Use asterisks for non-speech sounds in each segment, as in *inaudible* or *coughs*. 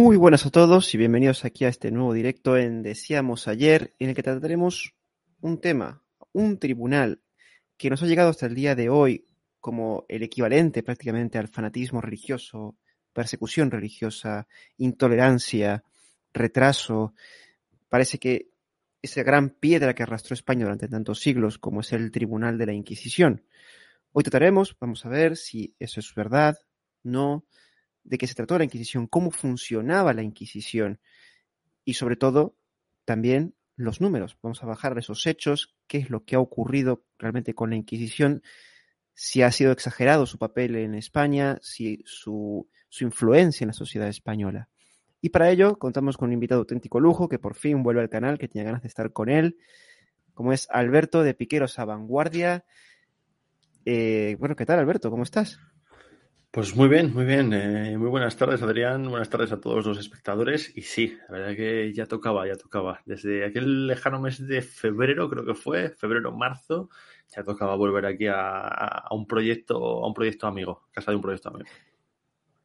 Muy buenas a todos y bienvenidos aquí a este nuevo directo en Decíamos ayer, en el que trataremos un tema, un tribunal que nos ha llegado hasta el día de hoy como el equivalente prácticamente al fanatismo religioso, persecución religiosa, intolerancia, retraso. Parece que esa gran piedra que arrastró España durante tantos siglos como es el Tribunal de la Inquisición. Hoy trataremos, vamos a ver si eso es verdad, no, de qué se trató la Inquisición, cómo funcionaba la Inquisición y sobre todo también los números. Vamos a bajar esos hechos, qué es lo que ha ocurrido realmente con la Inquisición, si ha sido exagerado su papel en España, si su, su influencia en la sociedad española. Y para ello contamos con un invitado auténtico lujo que por fin vuelve al canal, que tenía ganas de estar con él, como es Alberto de Piqueros a Vanguardia. Eh, bueno, ¿qué tal Alberto? ¿Cómo estás? Pues muy bien, muy bien. Eh, muy buenas tardes, Adrián. Buenas tardes a todos los espectadores. Y sí, la verdad que ya tocaba, ya tocaba. Desde aquel lejano mes de febrero, creo que fue, febrero, marzo, ya tocaba volver aquí a, a un proyecto, a un proyecto amigo, casa de un proyecto amigo.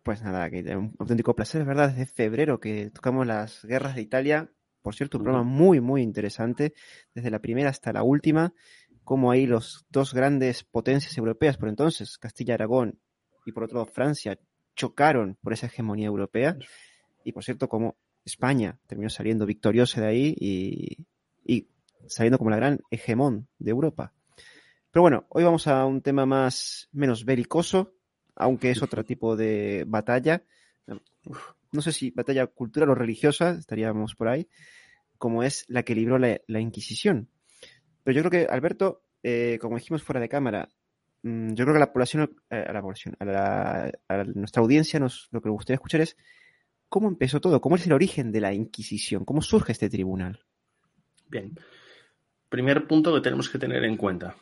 Pues nada, que un auténtico placer, es verdad, desde febrero que tocamos las guerras de Italia. Por cierto, un programa muy, muy interesante, desde la primera hasta la última, como ahí los dos grandes potencias europeas por entonces, Castilla-Aragón y por otro Francia, chocaron por esa hegemonía europea. Y por cierto, como España terminó saliendo victoriosa de ahí y, y saliendo como la gran hegemón de Europa. Pero bueno, hoy vamos a un tema más menos belicoso, aunque es otro tipo de batalla. No sé si batalla cultural o religiosa, estaríamos por ahí, como es la que libró la, Inquisición. Pero yo creo que, Alberto, eh, como dijimos fuera de cámara, yo creo que la población, eh, a la población, a, la, a nuestra audiencia, nos, lo que nos gustaría escuchar es cómo empezó todo, cómo es el origen de la Inquisición, cómo surge este tribunal. Bien. Primer punto que tenemos que tener en cuenta.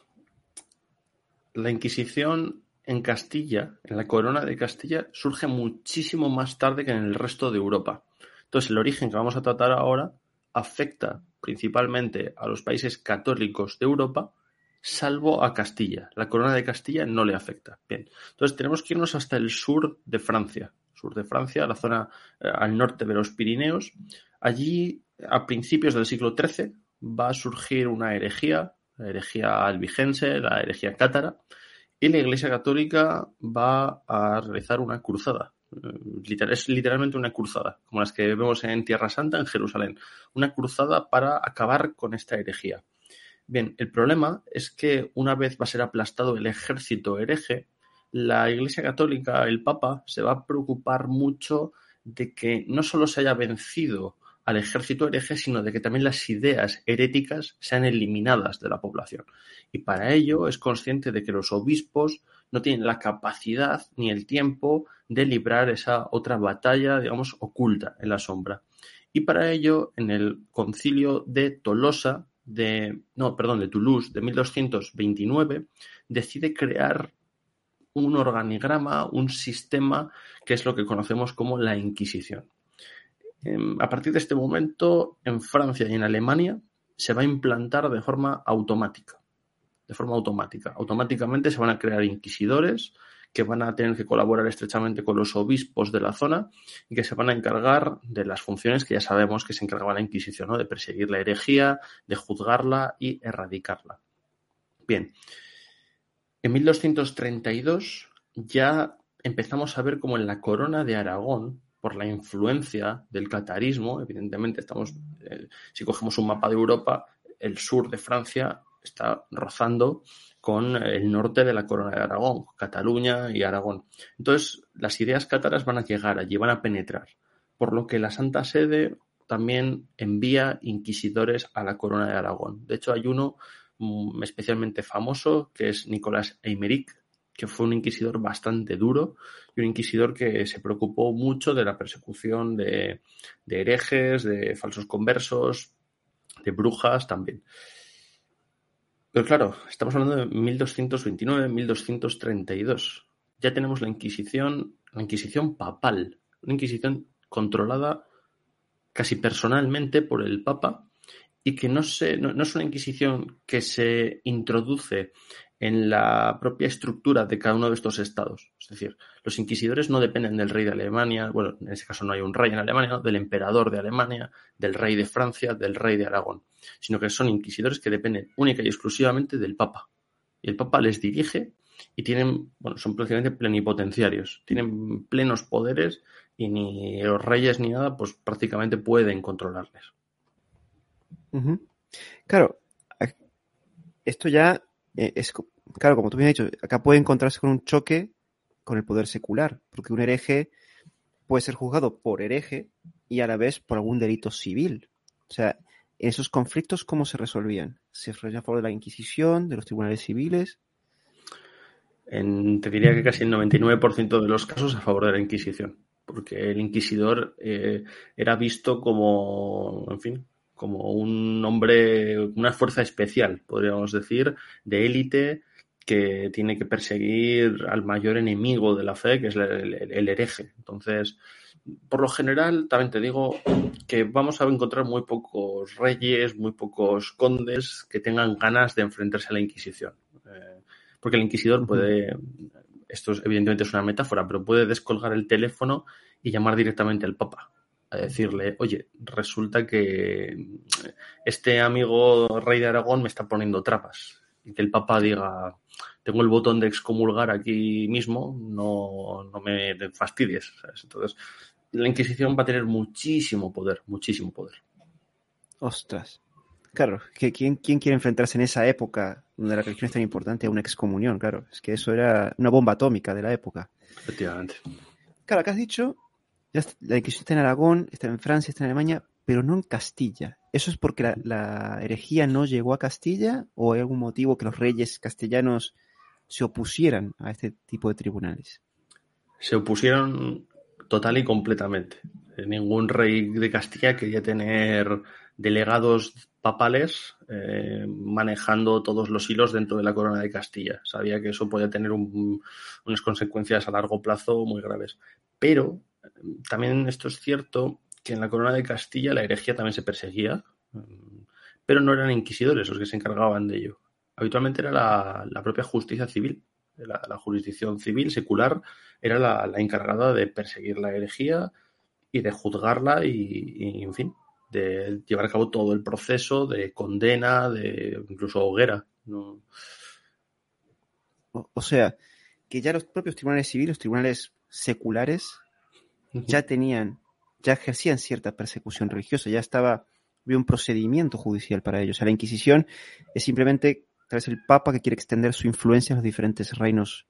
La Inquisición en Castilla, en la corona de Castilla, surge muchísimo más tarde que en el resto de Europa. Entonces, el origen que vamos a tratar ahora afecta principalmente a los países católicos de Europa, salvo a Castilla. La corona de Castilla no le afecta. Bien, entonces tenemos que irnos hasta el sur de Francia. Sur de Francia, la zona eh, al norte de los Pirineos. Allí, a principios del siglo XIII, va a surgir una herejía, la herejía albigense, la herejía cátara, y la Iglesia Católica va a realizar una cruzada. Es literalmente una cruzada, como las que vemos en Tierra Santa, en Jerusalén. Una cruzada para acabar con esta herejía. Bien, el problema es que una vez va a ser aplastado el ejército hereje, la Iglesia Católica, el Papa, se va a preocupar mucho de que no solo se haya vencido al ejército hereje, sino de que también las ideas heréticas sean eliminadas de la población. Y para ello es consciente de que los obispos no tienen la capacidad ni el tiempo de librar esa otra batalla, digamos, oculta en la sombra. Y para ello, en el concilio de Tolosa, de, no, perdón, de Toulouse, de 1229, decide crear un organigrama, un sistema que es lo que conocemos como la Inquisición. A partir de este momento, en Francia y en Alemania se va a implantar de forma automática. De forma automática. Automáticamente se van a crear inquisidores que van a tener que colaborar estrechamente con los obispos de la zona y que se van a encargar de las funciones que ya sabemos que se encargaba la Inquisición, ¿no? de perseguir la herejía, de juzgarla y erradicarla. Bien, en 1232 ya empezamos a ver como en la corona de Aragón por la influencia del catarismo, evidentemente estamos, eh, si cogemos un mapa de Europa, el sur de Francia está rozando con el norte de la corona de Aragón, Cataluña y Aragón. Entonces, las ideas cátaras van a llegar allí, van a penetrar, por lo que la Santa Sede también envía inquisidores a la corona de Aragón. De hecho, hay uno mm, especialmente famoso que es Nicolás Eimeric, que fue un inquisidor bastante duro y un inquisidor que se preocupó mucho de la persecución de herejes, de falsos conversos, de brujas también. Pero claro, estamos hablando de 1229, 1232. Ya tenemos la Inquisición, la Inquisición papal, una Inquisición controlada casi personalmente por el Papa y que no, no es una Inquisición que se introduce en la propia estructura de cada uno de estos estados. Es decir, los inquisidores no dependen del rey de Alemania, bueno, en ese caso no hay un rey en Alemania, del emperador de Alemania, del rey de Francia, del rey de Aragón, sino que son inquisidores que dependen única y exclusivamente del Papa. Y el Papa les dirige y tienen, bueno, son prácticamente plenipotenciarios, tienen plenos poderes y ni los reyes ni nada, pues prácticamente pueden controlarles. Claro, esto ya eh, es, claro, como tú me has dicho, acá puede encontrarse con un choque con el poder secular, porque un hereje puede ser juzgado por hereje y a la vez por algún delito civil. O sea, esos conflictos, ¿cómo se resolvían? ¿Se resolvían a favor de la Inquisición, de los tribunales civiles? En, te diría que casi el 99% de los casos a favor de la Inquisición, porque el inquisidor eh, era visto como, en fin, como un hombre, una fuerza especial, podríamos decir, de élite que tiene que perseguir al mayor enemigo de la fe, que es el, hereje. Entonces, por lo general, también te digo que vamos a encontrar muy pocos reyes, muy pocos condes que tengan ganas de enfrentarse a la Inquisición. Eh, porque el inquisidor puede, esto evidentemente es una metáfora, pero puede descolgar el teléfono y llamar directamente al Papa a decirle, oye, resulta que este amigo rey de Aragón me está poniendo trapas. Y que el Papa diga, tengo el botón de excomulgar aquí mismo, no, no me fastidies. Entonces, la Inquisición va a tener muchísimo poder, muchísimo poder. Ostras. Claro, ¿quién, ¿quién quiere enfrentarse en esa época donde la religión es tan importante a una excomunión? Claro, es que eso era una bomba atómica de la época. Efectivamente. Claro, acá has dicho la Inquisición está en Aragón, está en Francia, está en Alemania, pero no en Castilla. ¿Eso es porque la, herejía no llegó a Castilla o hay algún motivo que los reyes castellanos se opusieran a este tipo de tribunales? Se opusieron total y completamente. Ningún rey de Castilla quería tener delegados papales eh, manejando todos los hilos dentro de la corona de Castilla. Sabía que eso podía tener unas consecuencias a largo plazo muy graves. Pero también esto es cierto que en la corona de Castilla la herejía también se perseguía, pero no eran inquisidores los que se encargaban de ello. Habitualmente era la, propia justicia civil, la, jurisdicción civil secular era la, encargada de perseguir la herejía y de juzgarla y, en fin, de llevar a cabo todo el proceso de condena, de incluso hoguera. o sea, que ya los propios tribunales civiles, los tribunales seculares, ya tenían, ya ejercían cierta persecución religiosa, ya estaba, había un procedimiento judicial para ellos. O sea, la Inquisición es simplemente, tal vez el Papa que quiere extender su influencia en los diferentes reinos,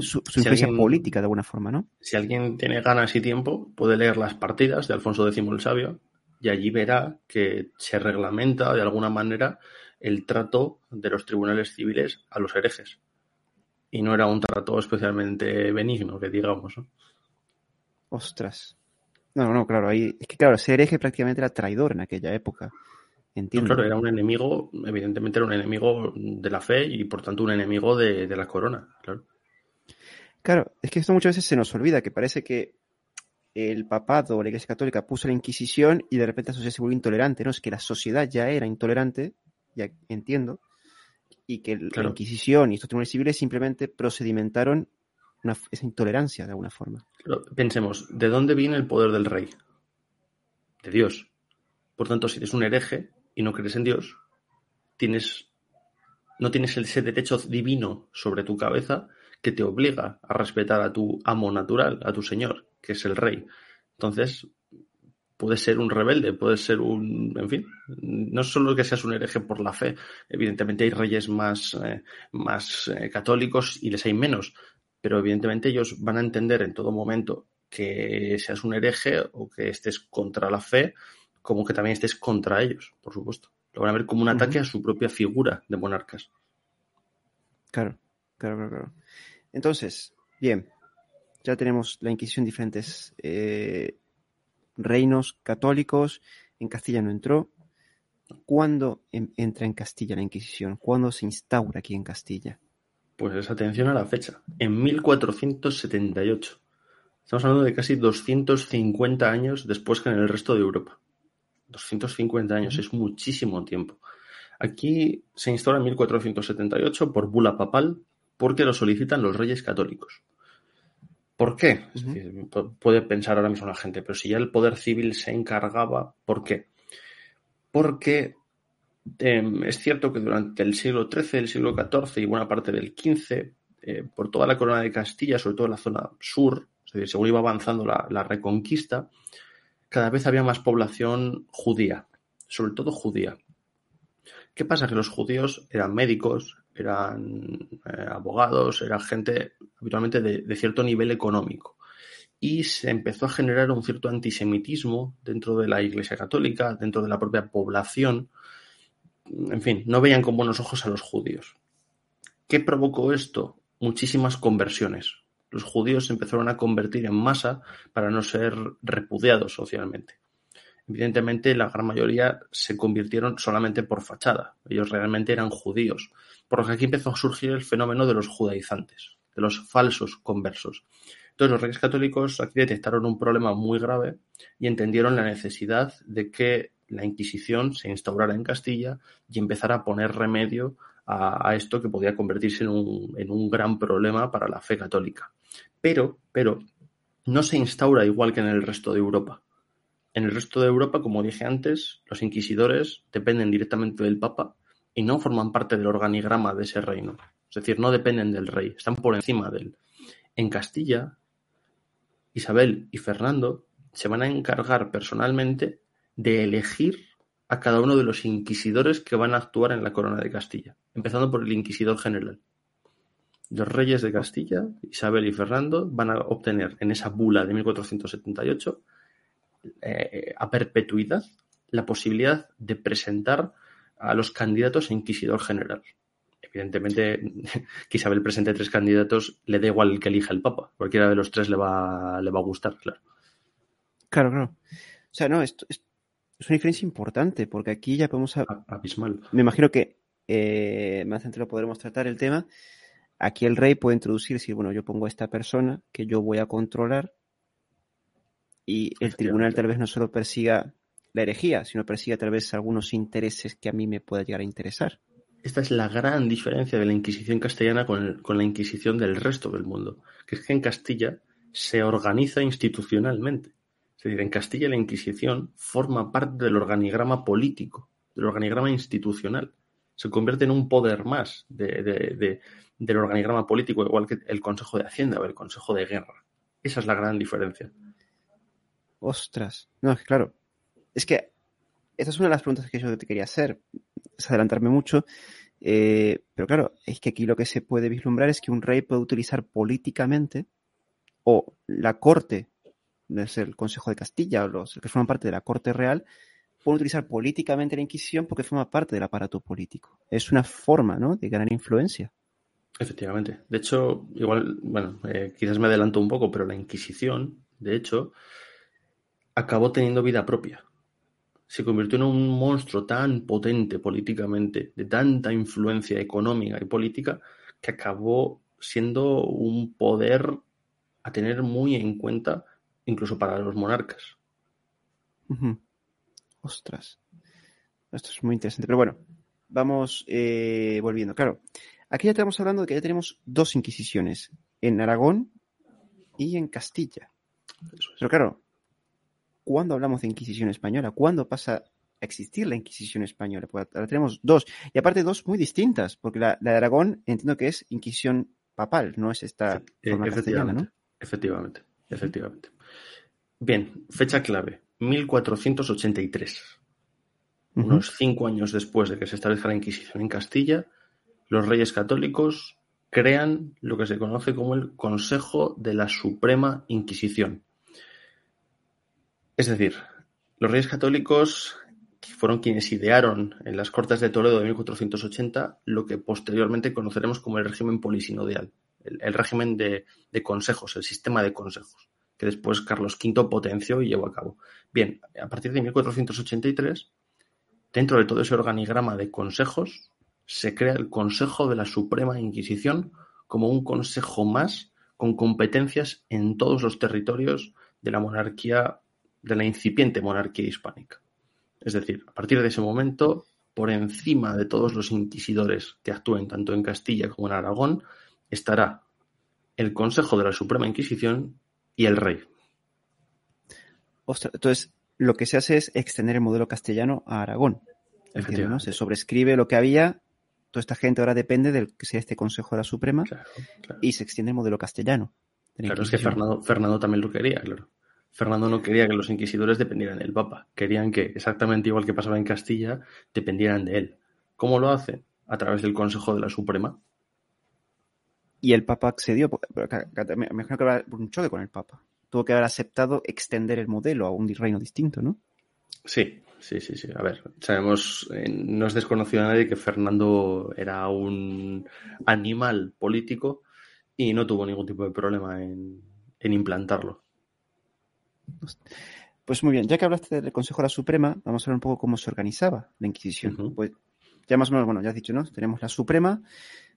su, influencia política de alguna forma, ¿no? Si alguien tiene ganas y tiempo, puede leer las partidas de Alfonso X el Sabio y allí verá que se reglamenta de alguna manera el trato de los tribunales civiles a los herejes. Y no era un trato especialmente benigno, que digamos. ¿no? Ostras. No, no, claro, ahí es que claro, ser hereje prácticamente era traidor en aquella época. Entiendo. claro, era un enemigo, evidentemente era un enemigo de la fe y por tanto un enemigo de, la corona, claro. Claro, es que esto muchas veces se nos olvida, que parece que el papado o la iglesia católica puso la Inquisición y de repente la sociedad se volvió intolerante, ¿no? Es que la sociedad ya era intolerante, ya entiendo, y que la Inquisición y estos tribunales civiles simplemente procedimentaron esa intolerancia de alguna forma. pensemos, ¿de dónde viene el poder del rey? De Dios. Por tanto, si eres un hereje y no crees en Dios, tienes, no tienes ese derecho divino sobre tu cabeza que te obliga a respetar a tu amo natural, a tu señor, que es el rey. Entonces, puedes ser un rebelde, puedes ser un, en fin, no solo que seas un hereje por la fe, evidentemente hay reyes más, eh, más eh, católicos y les hay menos, pero evidentemente ellos van a entender en todo momento que seas un hereje o que estés contra la fe, como que también estés contra ellos, por supuesto. Lo van a ver como un ataque a su propia figura de monarcas. Claro, claro, claro, claro. Entonces, bien, ya tenemos la Inquisición diferentes eh, reinos católicos. En Castilla no entró. ¿Cuándo entra en Castilla la Inquisición? ¿Cuándo se instaura aquí en Castilla? Pues atención a la fecha, en 1478. Estamos hablando de casi 250 años después que en el resto de Europa. 250 años, es muchísimo tiempo. Aquí se instaura en 1478 por bula papal porque lo solicitan los reyes católicos. ¿Por qué? Es decir, puede pensar ahora mismo la gente, pero si ya el poder civil se encargaba, ¿por qué? Porque em, es cierto que durante el siglo XIII, el siglo XIV y buena parte del XV, eh, por toda la corona de Castilla, sobre todo en la zona sur, es decir, según iba avanzando la reconquista, cada vez había más población judía, sobre todo judía. ¿Qué pasa? Que los judíos eran médicos, eran eh, abogados, era gente habitualmente de, cierto nivel económico. Y se empezó a generar un cierto antisemitismo dentro de la Iglesia Católica, dentro de la propia población. En fin, no veían con buenos ojos a los judíos. ¿Qué provocó esto? Muchísimas conversiones. Los judíos se empezaron a convertir en masa para no ser repudiados socialmente. Evidentemente, la gran mayoría se convirtieron solamente por fachada. Ellos realmente eran judíos. Por lo que aquí empezó a surgir el fenómeno de los judaizantes, de los falsos conversos. Entonces, los reyes católicos aquí detectaron un problema muy grave y entendieron la necesidad de que la Inquisición se instaurara en Castilla y empezara a poner remedio a, esto que podía convertirse en un, gran problema para la fe católica. Pero, pero, no se instaura igual que en el resto de Europa. En el resto de Europa, como dije antes, los inquisidores dependen directamente del Papa y no forman parte del organigrama de ese reino. Es decir, no dependen del rey, están por encima de él. En Castilla, Isabel y Fernando se van a encargar personalmente de elegir a cada uno de los inquisidores que van a actuar en la corona de Castilla, empezando por el inquisidor general. Los reyes de Castilla, Isabel y Fernando, van a obtener en esa bula de 1478 eh, a perpetuidad la posibilidad de presentar a los candidatos a inquisidor general. Evidentemente, que Isabel presente tres candidatos, le da igual el que elija el Papa. Cualquiera de los tres le va, le va a gustar, claro. Claro, claro. O sea, no, esto es, una diferencia importante, porque aquí ya podemos... Abismal. Me imagino que eh, más adelante lo podremos tratar el tema. Aquí el rey puede introducir, decir, bueno, yo pongo a esta persona que yo voy a controlar y el tribunal tal vez no solo persiga la herejía, sino persiga tal vez algunos intereses que a mí me pueda llegar a interesar. Esta es la gran diferencia de la Inquisición castellana con, la Inquisición del resto del mundo, que es que en Castilla se organiza institucionalmente. Es decir, en Castilla la Inquisición forma parte del organigrama político, del organigrama institucional. Se convierte en un poder más del organigrama político, igual que el Consejo de Hacienda o el Consejo de Guerra. Esa es la gran diferencia. Ostras. No, es claro. Es que esa es una de las preguntas que yo te quería hacer. Adelantarme mucho. Eh, pero claro, es que aquí lo que se puede vislumbrar es que un rey puede utilizar políticamente o la corte, es el Consejo de Castilla o los que forman parte de la corte real, pueden utilizar políticamente la Inquisición porque forma parte del aparato político. Es una forma, ¿no?, de ganar influencia. Efectivamente. De hecho, igual, bueno, eh, quizás me adelanto un poco, pero la Inquisición, de hecho, acabó teniendo vida propia. Se convirtió en un monstruo tan potente políticamente, de tanta influencia económica y política, que acabó siendo un poder a tener muy en cuenta incluso para los monarcas. Ostras. Esto es muy interesante. Pero bueno, vamos eh, volviendo. Claro, aquí ya estamos hablando de que ya tenemos dos inquisiciones, en Aragón y en Castilla. Pero claro, ¿cuándo hablamos de Inquisición española? ¿Cuándo pasa a existir la Inquisición española? Pues ahora tenemos dos, y aparte dos muy distintas, porque la, de Aragón entiendo que es Inquisición papal, no es esta forma efectivamente, ¿no? Efectivamente, efectivamente. Bien, fecha clave, 1483. Unos cinco años después de que se establezca la Inquisición en Castilla, los reyes católicos crean lo que se conoce como el Consejo de la Suprema Inquisición. Es decir, los reyes católicos fueron quienes idearon en las Cortes de Toledo de 1480 lo que posteriormente conoceremos como el régimen polisinodial, el, régimen de, consejos, el sistema de consejos, que después Carlos V potenció y llevó a cabo. Bien, a partir de 1483, dentro de todo ese organigrama de consejos, se crea el Consejo de la Suprema Inquisición como un consejo más con competencias en todos los territorios de la monarquía de la incipiente monarquía hispánica. Es decir, a partir de ese momento por encima de todos los inquisidores que actúen tanto en Castilla como en Aragón, estará el Consejo de la Suprema Inquisición y el Rey. entonces, lo que se hace es extender el modelo castellano a Aragón. ¿no? Se sobrescribe lo que había, toda esta gente ahora depende del que sea este Consejo de la Suprema y se extiende el modelo castellano. Claro, es que Fernando, Fernando también lo quería, claro. Fernando no quería que los inquisidores dependieran del Papa, querían que, exactamente igual que pasaba en Castilla, dependieran de él. ¿Cómo lo hace? A través del Consejo de la Suprema. Y el Papa accedió, me imagino que habrá un choque con el Papa. Tuvo que haber aceptado extender el modelo a un reino distinto, ¿no? Sí, sí, sí, sí. A ver, sabemos, eh, no es desconocido a nadie que Fernando era un animal político y no tuvo ningún tipo de problema en implantarlo. Pues muy bien, ya que hablaste del Consejo de la Suprema, vamos a ver un poco cómo se organizaba la Inquisición. Pues ya más o menos, bueno, ya has dicho, ¿no? Tenemos la Suprema,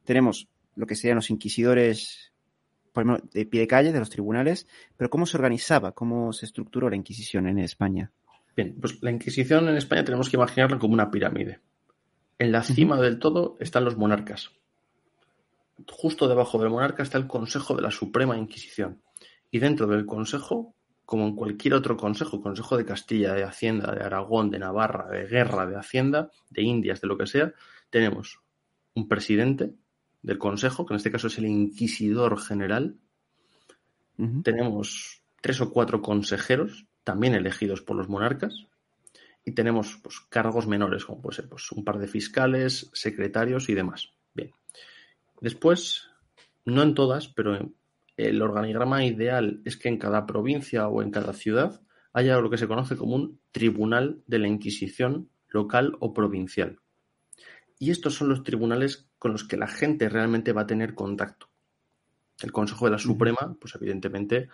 tenemos lo que serían los inquisidores por ejemplo, de pie de calle, de los tribunales, pero ¿cómo se organizaba? ¿Cómo se estructuró la Inquisición en España? Bien, pues la Inquisición en España tenemos que imaginarla como una pirámide. En la cima del todo están los monarcas. Justo debajo del monarca está el Consejo de la Suprema Inquisición. Y dentro del Consejo como en cualquier otro consejo, Consejo de Castilla, de Hacienda, de Aragón, de Navarra, de Guerra, de Hacienda, de Indias, de lo que sea, tenemos un presidente del Consejo, que en este caso es el Inquisidor General. Tenemos tres o cuatro consejeros, también elegidos por los monarcas. Y tenemos pues, cargos menores, como puede ser pues, un par de fiscales, secretarios y demás. Bien. Después, no en todas, pero en el organigrama ideal es que en cada provincia o en cada ciudad haya lo que se conoce como un tribunal de la Inquisición local o provincial. Y estos son los tribunales con los que la gente realmente va a tener contacto. El Consejo de la Suprema, pues evidentemente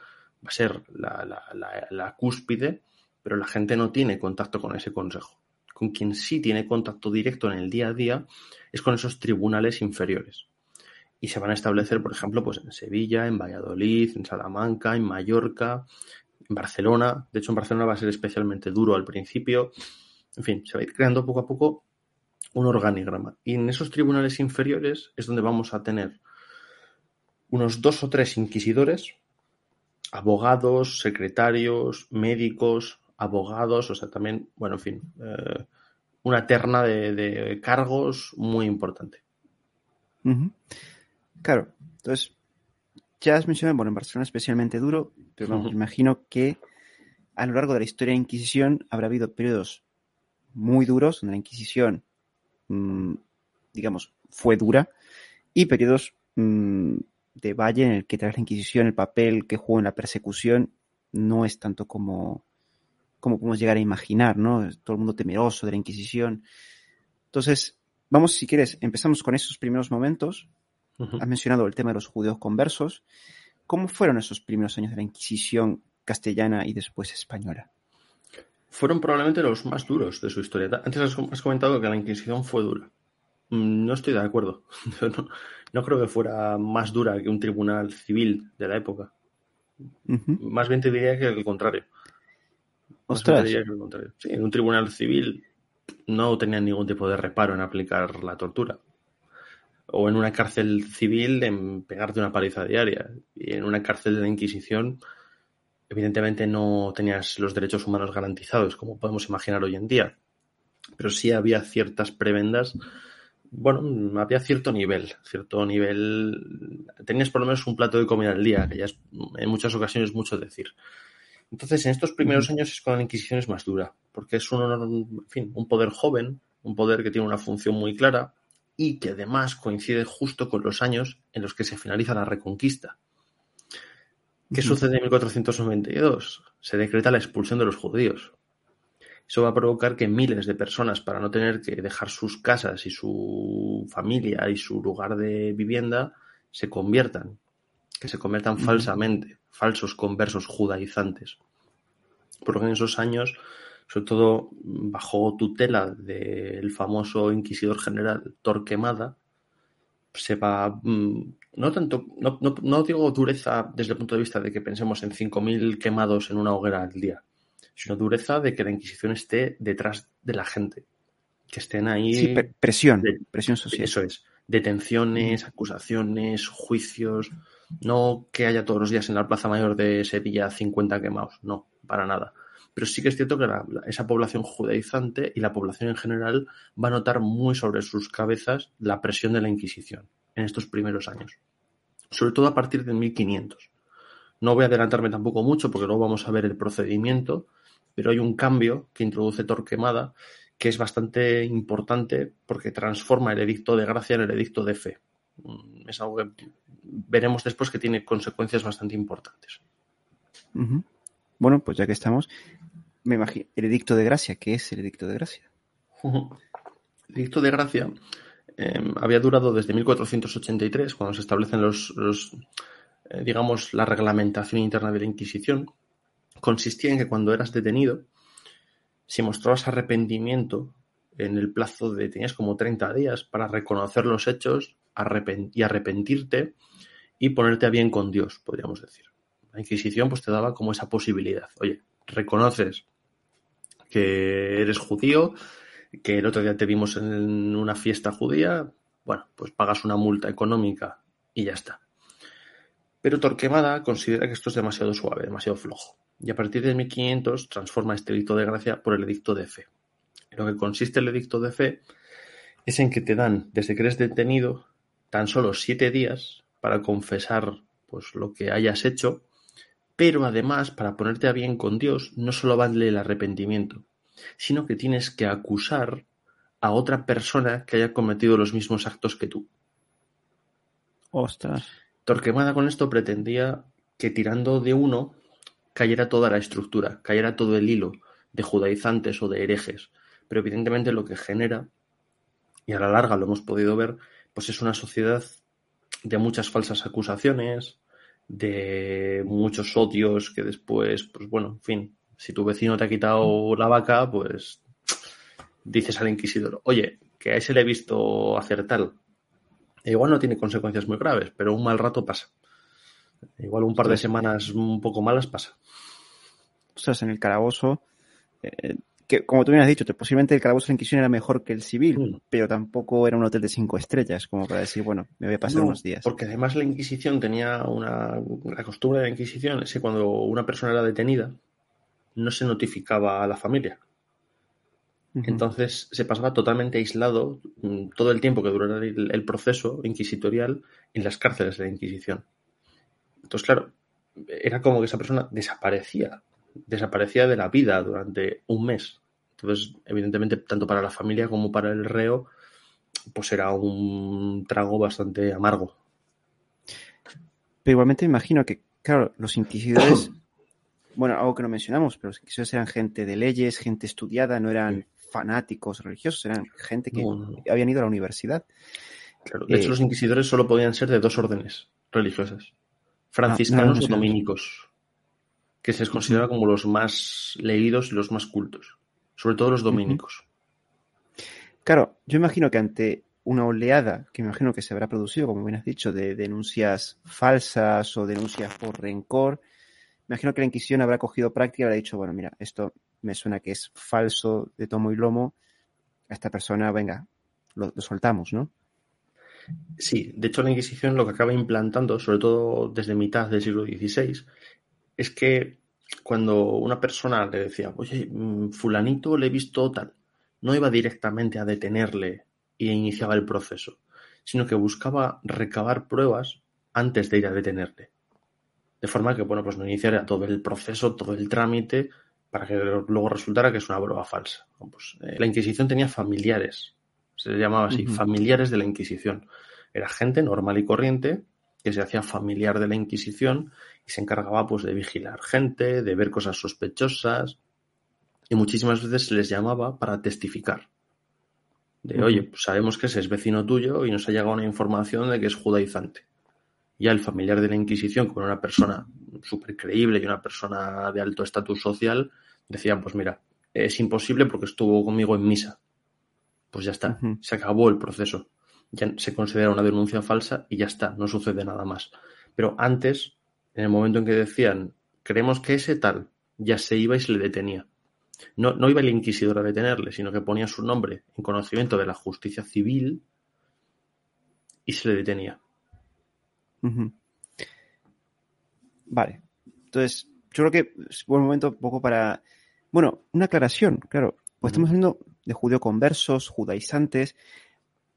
va a ser la, cúspide, pero la gente no tiene contacto con ese consejo. Con quien sí tiene contacto directo en el día a día es con esos tribunales inferiores y se van a establecer, por ejemplo, pues en Sevilla, en Valladolid, en Salamanca, en Mallorca, en Barcelona. De hecho, en Barcelona va a ser especialmente duro al principio. En fin, se va a ir creando poco a poco un organigrama. Y en esos tribunales inferiores es donde vamos a tener unos dos o tres inquisidores, abogados, secretarios, médicos, abogados, o sea, también, bueno, en fin, eh, una terna de, cargos muy importante. Claro, entonces, ya has mencionado, bueno, en Barcelona especialmente duro, pero vamos, imagino que a lo largo de la historia de la Inquisición habrá habido periodos muy duros, donde la Inquisición, mm, digamos, fue dura, y periodos mm, de valle en el que tras la Inquisición el papel que jugó en la persecución no es tanto como, como podemos llegar a imaginar, ¿no? Todo el mundo temeroso de la Inquisición. Entonces, vamos, si quieres, empezamos con esos primeros momentos Has mencionado el tema de los judíos conversos. ¿Cómo fueron esos primeros años de la Inquisición castellana y después española? Fueron probablemente los más duros de su historia. Antes has comentado que la Inquisición fue dura. Mm, no estoy de acuerdo. *laughs* No, creo que fuera más dura que un tribunal civil de la época. Más bien te diría que el contrario. Ostras. Te diría que el contrario. Sí, en un tribunal civil no tenían ningún tipo de reparo en aplicar la tortura o en una cárcel civil en pegarte una paliza diaria. Y en una cárcel de la Inquisición, evidentemente no tenías los derechos humanos garantizados, como podemos imaginar hoy en día. Pero sí había ciertas prebendas. Bueno, había cierto nivel, cierto nivel. Tenías por lo menos un plato de comida al día, que ya es en muchas ocasiones mucho decir. Entonces, en estos primeros años es cuando la Inquisición es más dura, porque es un, en fin, un poder joven, un poder que tiene una función muy clara, y que además coincide justo con los años en los que se finaliza la Reconquista. ¿Qué sucede en 1492? Se decreta la expulsión de los judíos. Eso va a provocar que miles de personas, para no tener que dejar sus casas y su familia y su lugar de vivienda, se conviertan, que se conviertan falsamente, falsos conversos judaizantes. Porque en esos años sobre todo bajo tutela del famoso inquisidor general Torquemada, se va, mm, no tanto, no, no, digo dureza desde el punto de vista de que pensemos en 5.000 quemados en una hoguera al día, sino dureza de que la Inquisición esté detrás de la gente, que estén ahí. Sí, presión, presión social. Eso es. Detenciones, acusaciones, juicios. No que haya todos los días en la Plaza Mayor de Sevilla 50 quemados. No, para nada. Pero sí que es cierto que esa población judaizante y la población en general va a notar muy sobre sus cabezas la presión de la Inquisición en estos primeros años. Sobre todo a partir de 1500. No voy a adelantarme tampoco mucho porque luego vamos a ver el procedimiento, pero hay un cambio que introduce Torquemada que es bastante importante porque transforma el edicto de gracia en el edicto de fe. Mm, es algo que veremos después que tiene consecuencias bastante importantes. Bueno, pues ya que estamos, me imagino, el edicto de gracia, ¿qué es el edicto de gracia? El *laughs* edicto de gracia em, había durado desde 1483, cuando se establecen los, eh, digamos, la reglamentación interna de la Inquisición. Consistía en que cuando eras detenido, si mostrabas arrepentimiento en el plazo de, tenías como 30 días para reconocer los hechos y arrepentirte y ponerte a bien con Dios, podríamos decir. La Inquisición pues te daba como esa posibilidad. Oye, reconoces que eres judío, que el otro día te vimos en una fiesta judía, bueno, pues pagas una multa económica y ya está. Pero Torquemada considera que esto es demasiado suave, demasiado flojo, y a partir de 1500 transforma este edicto de gracia por el edicto de fe. Lo que consiste el edicto de fe es en que te dan, desde que eres detenido, tan solo siete días para confesar pues, lo que hayas hecho pero además, para ponerte a bien con Dios, no solo vale el arrepentimiento, sino que tienes que acusar a otra persona que haya cometido los mismos actos que tú. Ostras. Torquemada con esto pretendía que tirando de uno cayera toda la estructura, cayera todo el hilo de judaizantes o de herejes. Pero evidentemente lo que genera, y a la larga lo hemos podido ver, pues es una sociedad de muchas falsas acusaciones, de muchos odios que después, pues bueno, en fin, si tu vecino te ha quitado la vaca, pues dices al inquisidor, oye, que a ese le he visto hacer tal. E igual no tiene consecuencias muy graves, pero un mal rato pasa. Igual un par de semanas un poco malas pasa. Ostras, en el calabozo eh, que, como tú bien has dicho, posiblemente el calabozo de la Inquisición era mejor que el civil, mm. pero tampoco era un hotel de cinco estrellas, como para decir, bueno, me voy a pasar unos días. Porque además la Inquisición tenía una. La costumbre de la Inquisición es que cuando una persona era detenida, no se notificaba a la familia. Entonces se pasaba totalmente aislado mm, todo el tiempo que durara el, proceso inquisitorial en las cárceles de la Inquisición. Entonces, claro, era como que esa persona desaparecía desaparecía de la vida durante un mes. Entonces, evidentemente, tanto para la familia como para el reo, pues era un trago bastante amargo. Pero igualmente imagino que, claro, los inquisidores, *coughs* bueno, algo que no mencionamos, pero los inquisidores eran gente de leyes, gente estudiada, no eran fanáticos religiosos, eran gente que habían ido a la universidad. Claro, de hecho, eh, los inquisidores solo podían ser de dos órdenes religiosas, franciscanos y dominicos que se les considera como los más leídos y los más cultos, sobre todo los dominicos. Claro, yo imagino que ante una oleada, que imagino que se habrá producido, como bien has dicho, de denuncias falsas o denuncias por rencor, me imagino que la Inquisición habrá cogido práctica y habrá dicho, bueno, mira, esto me suena que es falso de tomo y lomo, a esta persona, venga, lo, lo soltamos, ¿no? Sí, de hecho la Inquisición lo que acaba implantando, sobre todo desde mitad del siglo XVI, es que cuando una persona le decía, oye, mm, fulanito le he visto tal, no iba directamente a detenerle y iniciaba el proceso, sino que buscaba recabar pruebas antes de ir a detenerle. De forma que, bueno, pues no iniciara todo el proceso, todo el trámite, para que luego resultara que es una prueba falsa. Pues, eh, la Inquisición tenía familiares, se le llamaba así, familiares de la Inquisición. Era gente normal y corriente que se hacía familiar de la Inquisición y se encargaba pues de vigilar gente, de ver cosas sospechosas y muchísimas veces se les llamaba para testificar. De, oye, pues sabemos que ese es vecino tuyo y nos ha llegado una información de que es judaizante. Ya el familiar de la Inquisición, como una persona súper creíble y una persona de alto estatus social, decían, pues mira, es imposible porque estuvo conmigo en misa. Pues ya está, se acabó el proceso ya se considera una denuncia falsa y ya está, no sucede nada más. Pero antes, en el momento en que decían, creemos que ese tal, ya se iba y se le detenía. No, no iba el inquisidor a detenerle, sino que ponía su nombre en conocimiento de la justicia civil y se le detenía. Vale. Entonces, yo creo que es buen momento un poco para. Bueno, una aclaración, claro. Pues estamos hablando de judeo-conversos, judaizantes,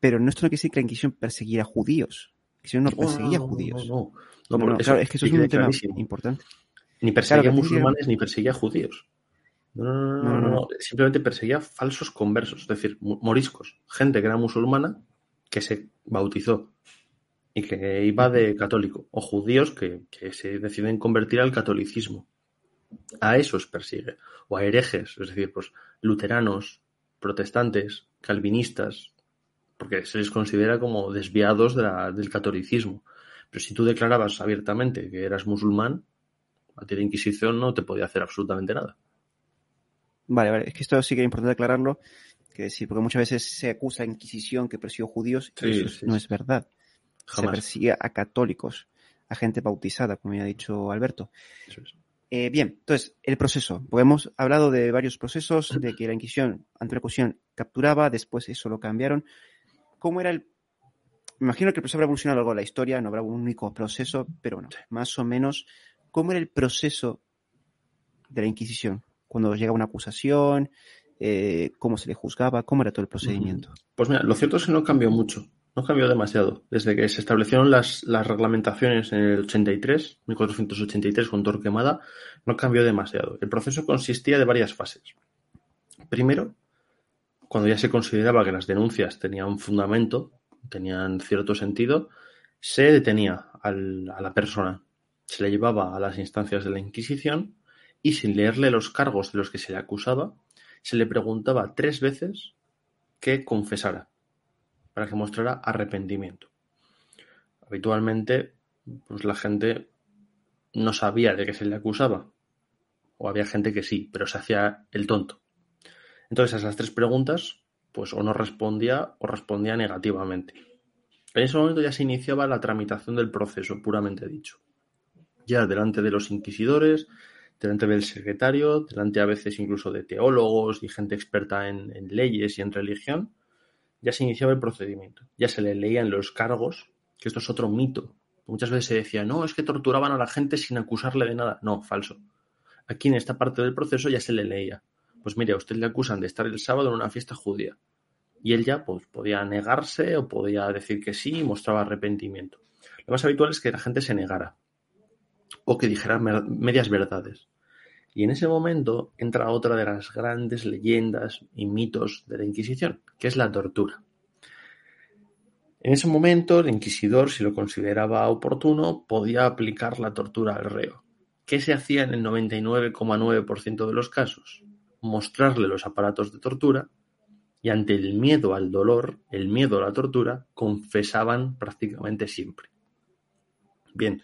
pero no esto no quiere decir que la Inquisición persiguiera judíos. La Inquisición no perseguía no, judíos. No, no, No, no, no, eso claro, es que eso es un tema clarísimo. importante. Ni perseguía Claro, musulmanes ni perseguía judíos. No, no, no, no, No. Simplemente perseguía falsos conversos, es decir, moriscos, gente que era musulmana que se bautizó y que iba de católico, o judíos que, que se deciden convertir al catolicismo. A esos persigue, o a herejes, es decir, pues luteranos, protestantes, calvinistas, porque se les considera como desviados de la- del catolicismo. Pero si tú declarabas abiertamente que eras musulmán, a ti la Inquisición no te podía hacer absolutamente nada. Vale, vale. Es que esto sí que es importante aclararlo. Que sí, porque muchas veces se acusa a Inquisición que persiguió judíos y eso sí, no sí. es verdad. Se persigue a católicos, a gente bautizada, como ya ha dicho Alberto. Eso es. Eh, bien, entonces, el proceso. Porque hemos hablado de varios procesos, de que la Inquisición, ante la Inquisición, capturaba, después eso lo cambiaron. ¿Cómo era el...? Me imagino que el proceso habrá evolucionado a lo largo de la historia, no habrá un único proceso, pero bueno, más o menos, ¿cómo era el proceso de la Inquisición? Cuando llega una acusación, eh, cómo se le juzgaba, cómo era todo el procedimiento. Pues mira, lo cierto es que no cambió mucho, no cambió demasiado. Desde que se establecieron las, las reglamentaciones en el 83, 1483 con Torquemada, no cambió demasiado. El proceso consistía de varias fases. Primero, cuando ya se consideraba que las denuncias tenían fundamento, tenían cierto sentido, se detenía al- a la persona, se le llevaba a las instancias de la Inquisición y sin leerle los cargos de los que se le acusaba, se le preguntaba tres veces que confesara, para que mostrara arrepentimiento. Habitualmente, pues la gente no sabía de qué se le acusaba, o había gente que sí, pero se hacía el tonto. Entonces, esas tres preguntas, pues o no respondía o respondía negativamente. En ese momento ya se iniciaba la tramitación del proceso, puramente dicho. Ya delante de los inquisidores, delante del secretario, delante a veces incluso de teólogos y gente experta en, en leyes y en religión, ya se iniciaba el procedimiento. Ya se le leían los cargos, que esto es otro mito. Muchas veces se decía, no, es que torturaban a la gente sin acusarle de nada. No, falso. Aquí en esta parte del proceso ya se le leía. Pues mire, a usted le acusan de estar el sábado en una fiesta judía. Y él ya pues, podía negarse o podía decir que sí y mostraba arrepentimiento. Lo más habitual es que la gente se negara o que dijera medias verdades. Y en ese momento entra otra de las grandes leyendas y mitos de la Inquisición, que es la tortura. En ese momento, el inquisidor, si lo consideraba oportuno, podía aplicar la tortura al reo. ¿Qué se hacía en el 99,9% de los casos? Mostrarle los aparatos de tortura y ante el miedo al dolor, el miedo a la tortura, confesaban prácticamente siempre. Bien,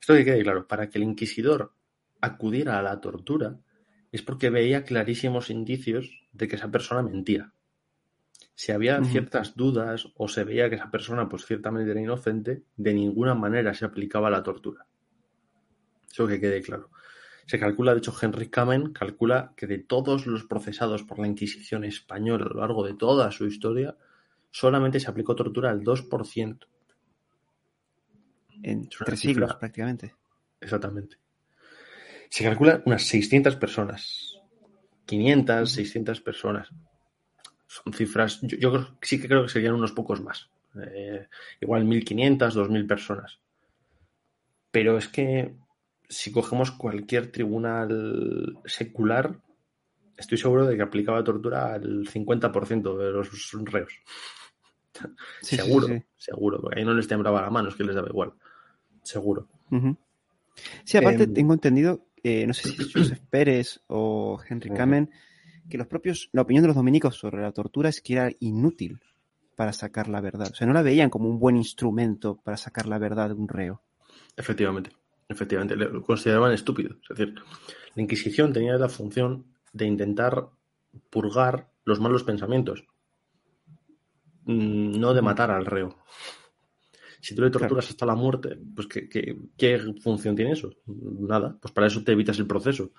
esto que quede claro, para que el inquisidor acudiera a la tortura es porque veía clarísimos indicios de que esa persona mentía. Si había ciertas dudas o se veía que esa persona pues ciertamente era inocente, de ninguna manera se aplicaba la tortura. Eso que quede claro. Se calcula, de hecho, Henry Kamen calcula que de todos los procesados por la Inquisición española a lo largo de toda su historia, solamente se aplicó tortura al 2%. En tres siglos, prácticamente. Exactamente. Se calcula unas 600 personas. 500, 600 personas. Son cifras, yo, yo creo- sí que creo que serían unos pocos más. Eh, igual 1500, 2000 personas. Pero es que si cogemos cualquier tribunal secular, estoy seguro de que aplicaba tortura al 50% de los reos. Sí, seguro, sí, sí. seguro. Porque ahí no les temblaba la mano, es que les daba igual. Seguro. Sí, aparte Em, tengo entendido, eh, no sé si es Joseph Pérez o Henry. Kamen, que los propios, la opinión de los dominicos sobre la tortura es que era inútil para sacar la verdad. O sea, no la veían como un buen instrumento para sacar la verdad de un reo. Efectivamente, efectivamente, lo consideraban estúpido. Es decir, la Inquisición tenía la función de intentar purgar los malos pensamientos, mm, no de matar al reo. Si tú le torturas hasta la muerte, pues ¿qué, qué, qué función tiene eso? Nada, pues para eso te evitas el proceso.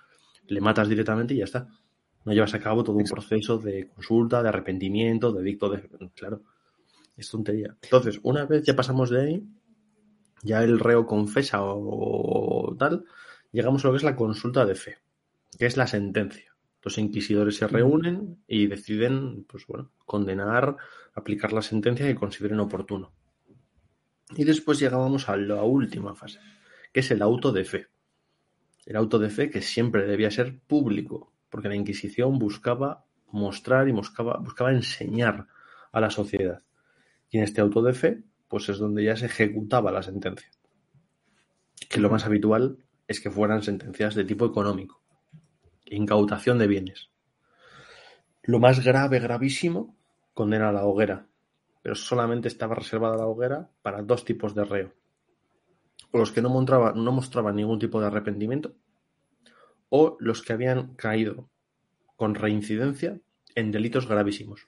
Le matas directamente y ya está. No llevas a cabo todo un proceso de consulta, de arrepentimiento, de dicto de... Claro, es tontería. Entonces, una vez ya pasamos de ahí, ya el reo confesa o, tal, llegamos a lo que es la consulta de fe, que es la sentencia. Los inquisidores se reúnen y deciden, pues bueno, condenar, aplicar la sentencia que consideren oportuno. Y después llegábamos a la última fase, que es el auto de fe. El auto de fe que siempre debía ser público, porque la Inquisición buscaba mostrar y buscaba, buscaba enseñar a la sociedad. Y en este auto de fe, pues es donde ya se ejecutaba la sentencia. Que lo más habitual es que fueran sentencias de tipo económico. Incautación de bienes. Lo más grave, gravísimo, condena a la hoguera. Pero solamente estaba reservada la hoguera para dos tipos de reo. O los que no mostraban, no mostraban ningún tipo de arrepentimiento, o los que habían caído con reincidencia en delitos gravísimos.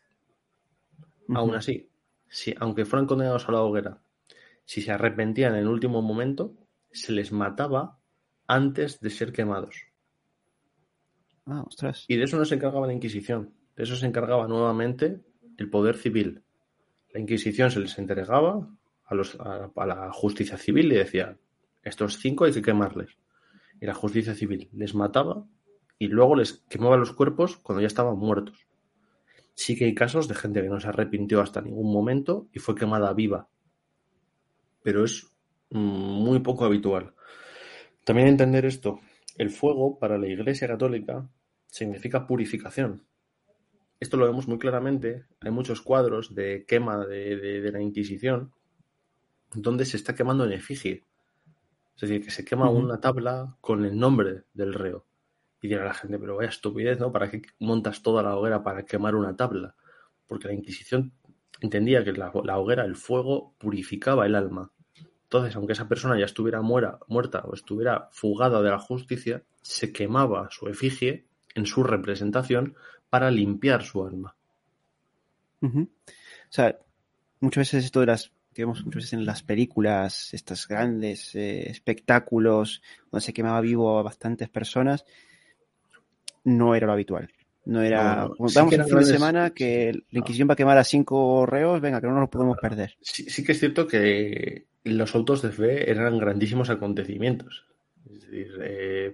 Aún así, si, aunque fueran condenados a la hoguera, si se arrepentían en el último momento, se les mataba antes de ser quemados. Ah, ostras. Y de eso no se encargaba la Inquisición. De eso se encargaba nuevamente el poder civil. La Inquisición se les entregaba a, los, a la justicia civil y decía, estos cinco hay que quemarles. Y la justicia civil les mataba y luego les quemaba los cuerpos cuando ya estaban muertos. Sí que hay casos de gente que no se arrepintió hasta ningún momento y fue quemada viva. Pero es mm, muy poco habitual. También entender esto, el fuego para la Iglesia Católica significa purificación. Esto lo vemos muy claramente. Hay muchos cuadros de quema de, la Inquisición donde se está quemando en efigie. Es decir, que se quema una tabla con el nombre del reo. Y dirá la gente, pero vaya estupidez, ¿no? ¿Para qué montas toda la hoguera para quemar una tabla? Porque la Inquisición entendía que la, hoguera, el fuego, purificaba el alma. Entonces, aunque esa persona ya estuviera muerta o estuviera fugada de la justicia, se quemaba su efigie en su representación para limpiar su alma. O sea, muchas veces esto de las que vemos muchas veces en las películas, estos grandes eh, espectáculos donde se quemaba vivo a bastantes personas, no era lo habitual. No era. No, un fin de semana que la Inquisición va a quemar a cinco reos, venga, que no nos lo podemos perder. Sí, que es cierto que los autos de fe eran grandísimos acontecimientos. Es decir, eh,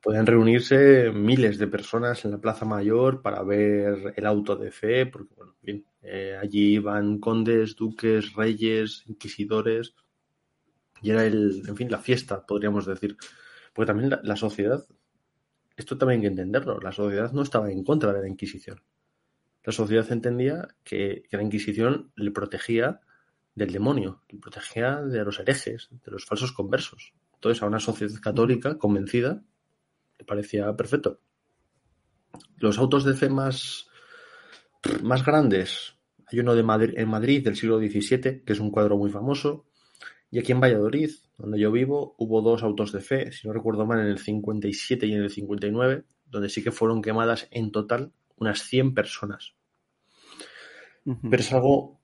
podían reunirse miles de personas en la Plaza Mayor para ver el auto de fe, porque, bueno, bien, eh, allí iban condes, duques, reyes, inquisidores, y era el, en fin, la fiesta, podríamos decir. Porque también la sociedad esto también hay que entenderlo. La sociedad no estaba en contra de la Inquisición. La sociedad entendía que, la Inquisición le protegía del demonio, le protegía de los herejes, de los falsos conversos. Entonces, a una sociedad católica convencida le parecía perfecto. Los autos de fe más, más grandes, hay uno de Madrid, en Madrid del siglo XVII, que es un cuadro muy famoso, y aquí en Valladolid, donde yo vivo, hubo dos autos de fe, si no recuerdo mal, en el 57 y en el 59, donde sí que fueron quemadas en total unas 100 personas. Pero es algo,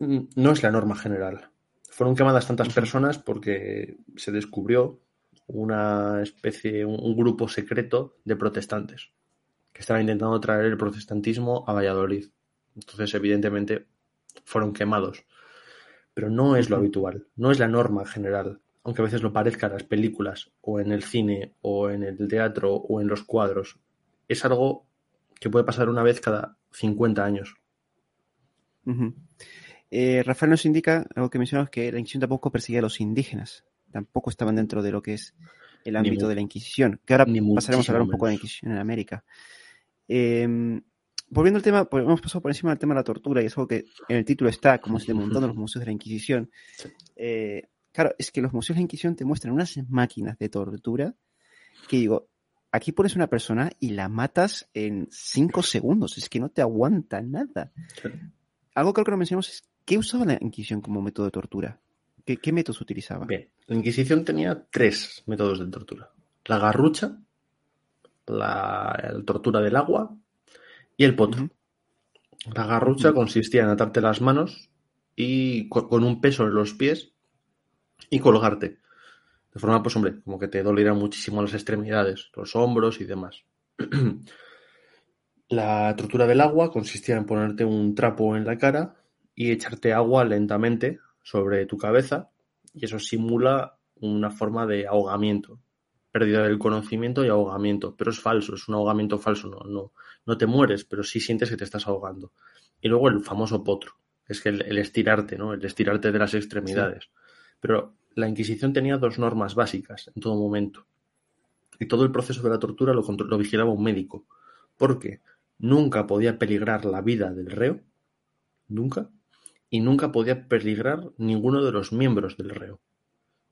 mm, no es la norma general. Fueron quemadas tantas personas porque se descubrió una especie, un grupo secreto de protestantes que estaban intentando traer el protestantismo a Valladolid. Entonces, evidentemente, fueron quemados pero no es lo habitual, no es la norma general, aunque a veces lo parezca en las películas o en el cine o en el teatro o en los cuadros. Es algo que puede pasar una vez cada 50 años. Eh, Rafael nos indica algo que mencionamos que la Inquisición tampoco perseguía a los indígenas, tampoco estaban dentro de lo que es el ámbito de la Inquisición, que ahora pasaremos a hablar un poco de la Inquisición en América. Eh, volviendo al tema, pues hemos pasado por encima del tema de la tortura y es algo que en el título está, como se montando los museos de la Inquisición. Eh, claro, es que los museos de la Inquisición te muestran unas máquinas de tortura que digo, aquí pones una persona y la matas en cinco segundos, es que no te aguanta nada. Algo que creo que no mencionamos es, ¿qué usaba la Inquisición como método de tortura? ¿Qué, métodos utilizaba? Bien, la Inquisición tenía tres métodos de tortura. La garrucha, la tortura del agua y el potro. La garrucha consistía en atarte las manos y con un peso en los pies y colgarte. De forma, pues hombre, como que te doliera muchísimo las extremidades, los hombros y demás. *clears throat* La tortura del agua consistía en ponerte un trapo en la cara y echarte agua lentamente sobre tu cabeza y eso simula una forma de ahogamiento, pérdida del conocimiento y ahogamiento, pero es falso, es un ahogamiento falso, no, no, no te mueres, pero sí sientes que te estás ahogando. Y luego el famoso potro, es que el, estirarte, ¿no? El estirarte de las extremidades. Pero la Inquisición tenía dos normas básicas en todo momento. Y todo el proceso de la tortura lo, lo vigilaba un médico. Porque nunca podía peligrar la vida del reo, nunca, y nunca podía peligrar ninguno de los miembros del reo.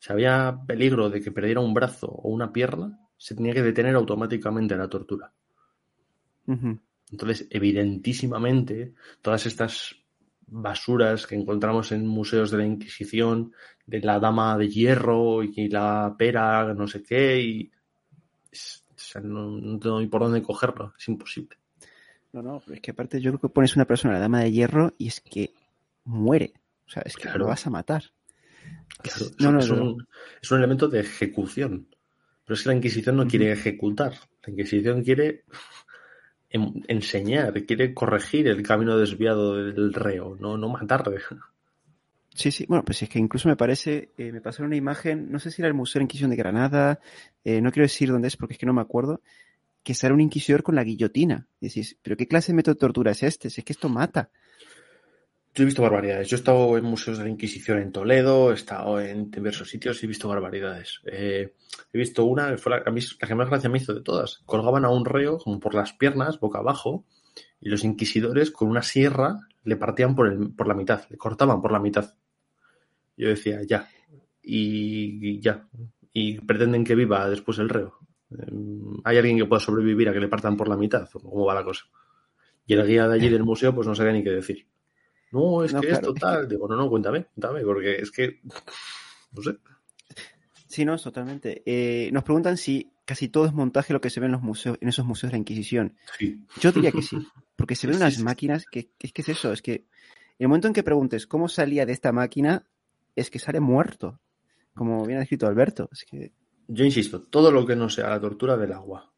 Si había peligro de que perdiera un brazo o una pierna, se tenía que detener automáticamente la tortura. Entonces, evidentísimamente, todas estas basuras que encontramos en museos de la Inquisición, de la dama de hierro y la pera, no sé qué, y no, no por dónde cogerlo, es imposible. No, no, pero es que aparte yo creo que pones una persona, la dama de hierro, y es que muere. O sea, es que lo vas a matar. No, no, es, un, es, un, elemento de ejecución. Pero es que la Inquisición no quiere ejecutar. La Inquisición quiere enseñar, quiere corregir el camino desviado del reo, no, no matarle. Sí, sí, bueno, pues es que incluso me parece, eh, me pasaron una imagen, no sé si era el Museo de Inquisición de Granada, eh, no quiero decir dónde es porque es que no me acuerdo, que sale un inquisidor con la guillotina. Y decís, ¿pero qué clase de método de tortura es este? Si es que esto mata. Yo he visto barbaridades. Yo he estado en museos de la Inquisición en Toledo, he estado en diversos sitios y he visto barbaridades. Eh, he visto una que fue la, que más gracia me hizo de todas. Colgaban a un reo como por las piernas, boca abajo, y los inquisidores con una sierra le partían por, el, por la mitad, le cortaban por la mitad. Yo decía, ya. y ya. Y pretenden que viva después el reo. Em, ¿Hay alguien que pueda sobrevivir a que le partan por la mitad? ¿Cómo va la cosa? Y el guía de allí del museo, pues no sabía ni qué decir. No, es que es total. Digo, no, no, cuéntame, cuéntame, porque es que. No sé. Sí, no, totalmente. Eh, nos preguntan si casi todo es montaje lo que se ve en los museos, en esos museos de la Inquisición. Sí. Yo diría que sí, *laughs* porque se ven unas máquinas que, es que es eso, es que el momento en que preguntes cómo salía de esta máquina, es que sale muerto, como bien ha escrito Alberto. Es que yo insisto, todo lo que no sea la tortura del agua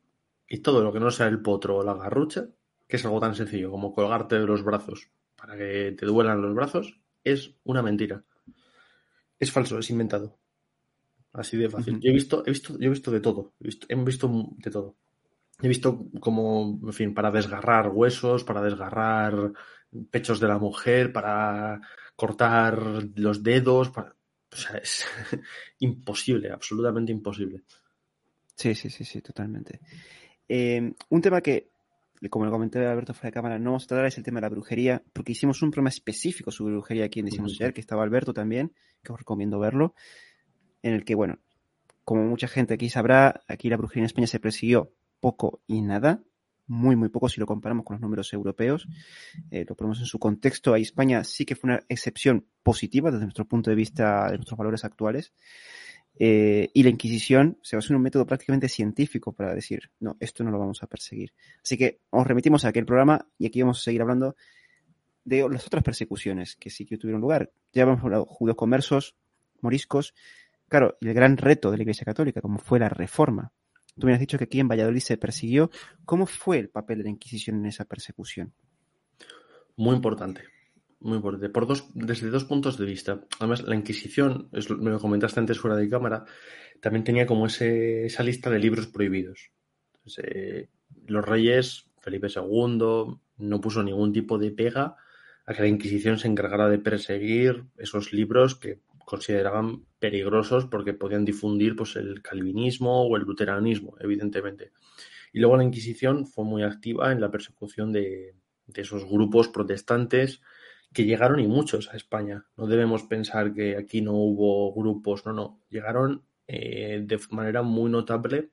y todo lo que no sea el potro o la garrucha, que es algo tan sencillo como colgarte de los brazos para que te duelan los brazos, es una mentira. Es falso, es inventado. Así de fácil. Yo he visto, he visto, yo he visto de todo. He visto, he visto de todo. He visto como, en fin, para desgarrar huesos, para desgarrar pechos de la mujer, para cortar los dedos, para o sea, es *laughs* imposible, absolutamente imposible. Sí, sí, sí, sí, totalmente. Eh, un tema que, como lo comenté Alberto fuera de cámara, no vamos a tratar es el tema de la brujería, porque hicimos un programa específico sobre brujería aquí en Decimos ayer, que estaba Alberto también, que os recomiendo verlo, en el que, bueno, como mucha gente aquí sabrá, aquí la brujería en España se persiguió poco y nada, muy, muy poco si lo comparamos con los números europeos. Eh, lo ponemos en su contexto. Ahí España sí que fue una excepción positiva desde nuestro punto de vista de nuestros valores actuales. Eh, y la Inquisición se basó en un método prácticamente científico para decir, no, esto no lo vamos a perseguir. Así que os remitimos a aquel programa y aquí vamos a seguir hablando de las otras persecuciones que sí que tuvieron lugar. Ya hemos hablado judíos conversos, moriscos, claro, el gran reto de la Iglesia Católica, como fue la reforma. Tú me has dicho que aquí en Valladolid se persiguió. ¿Cómo fue el papel de la Inquisición en esa persecución? Muy importante. Muy importante. Por dos, desde dos puntos de vista. Además, la Inquisición, me lo comentaste antes fuera de cámara, también tenía como ese, esa lista de libros prohibidos. Eh, los reyes, Felipe II, no puso ningún tipo de pega a que la Inquisición se encargara de perseguir esos libros que consideraban peligrosos porque podían difundir pues, el calvinismo o el luteranismo, evidentemente. Y luego la Inquisición fue muy activa en la persecución de, esos grupos protestantes que llegaron y muchos a España. No debemos pensar que aquí no hubo grupos, no, no. Llegaron eh, de manera muy notable,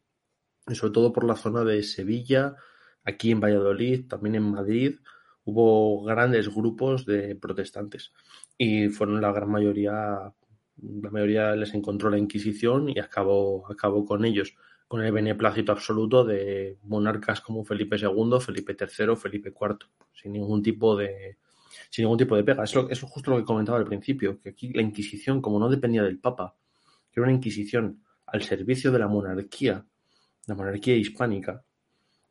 sobre todo por la zona de Sevilla, aquí en Valladolid, también en Madrid, hubo grandes grupos de protestantes y fueron la gran mayoría la mayoría les encontró la Inquisición y acabó, acabó con ellos, con el beneplácito absoluto de monarcas como Felipe II, Felipe III, Felipe IV, sin ningún tipo de, sin ningún tipo de pega. Eso, es justo lo que comentaba al principio, que aquí la Inquisición, como no dependía del Papa, que era una Inquisición al servicio de la monarquía, la monarquía hispánica,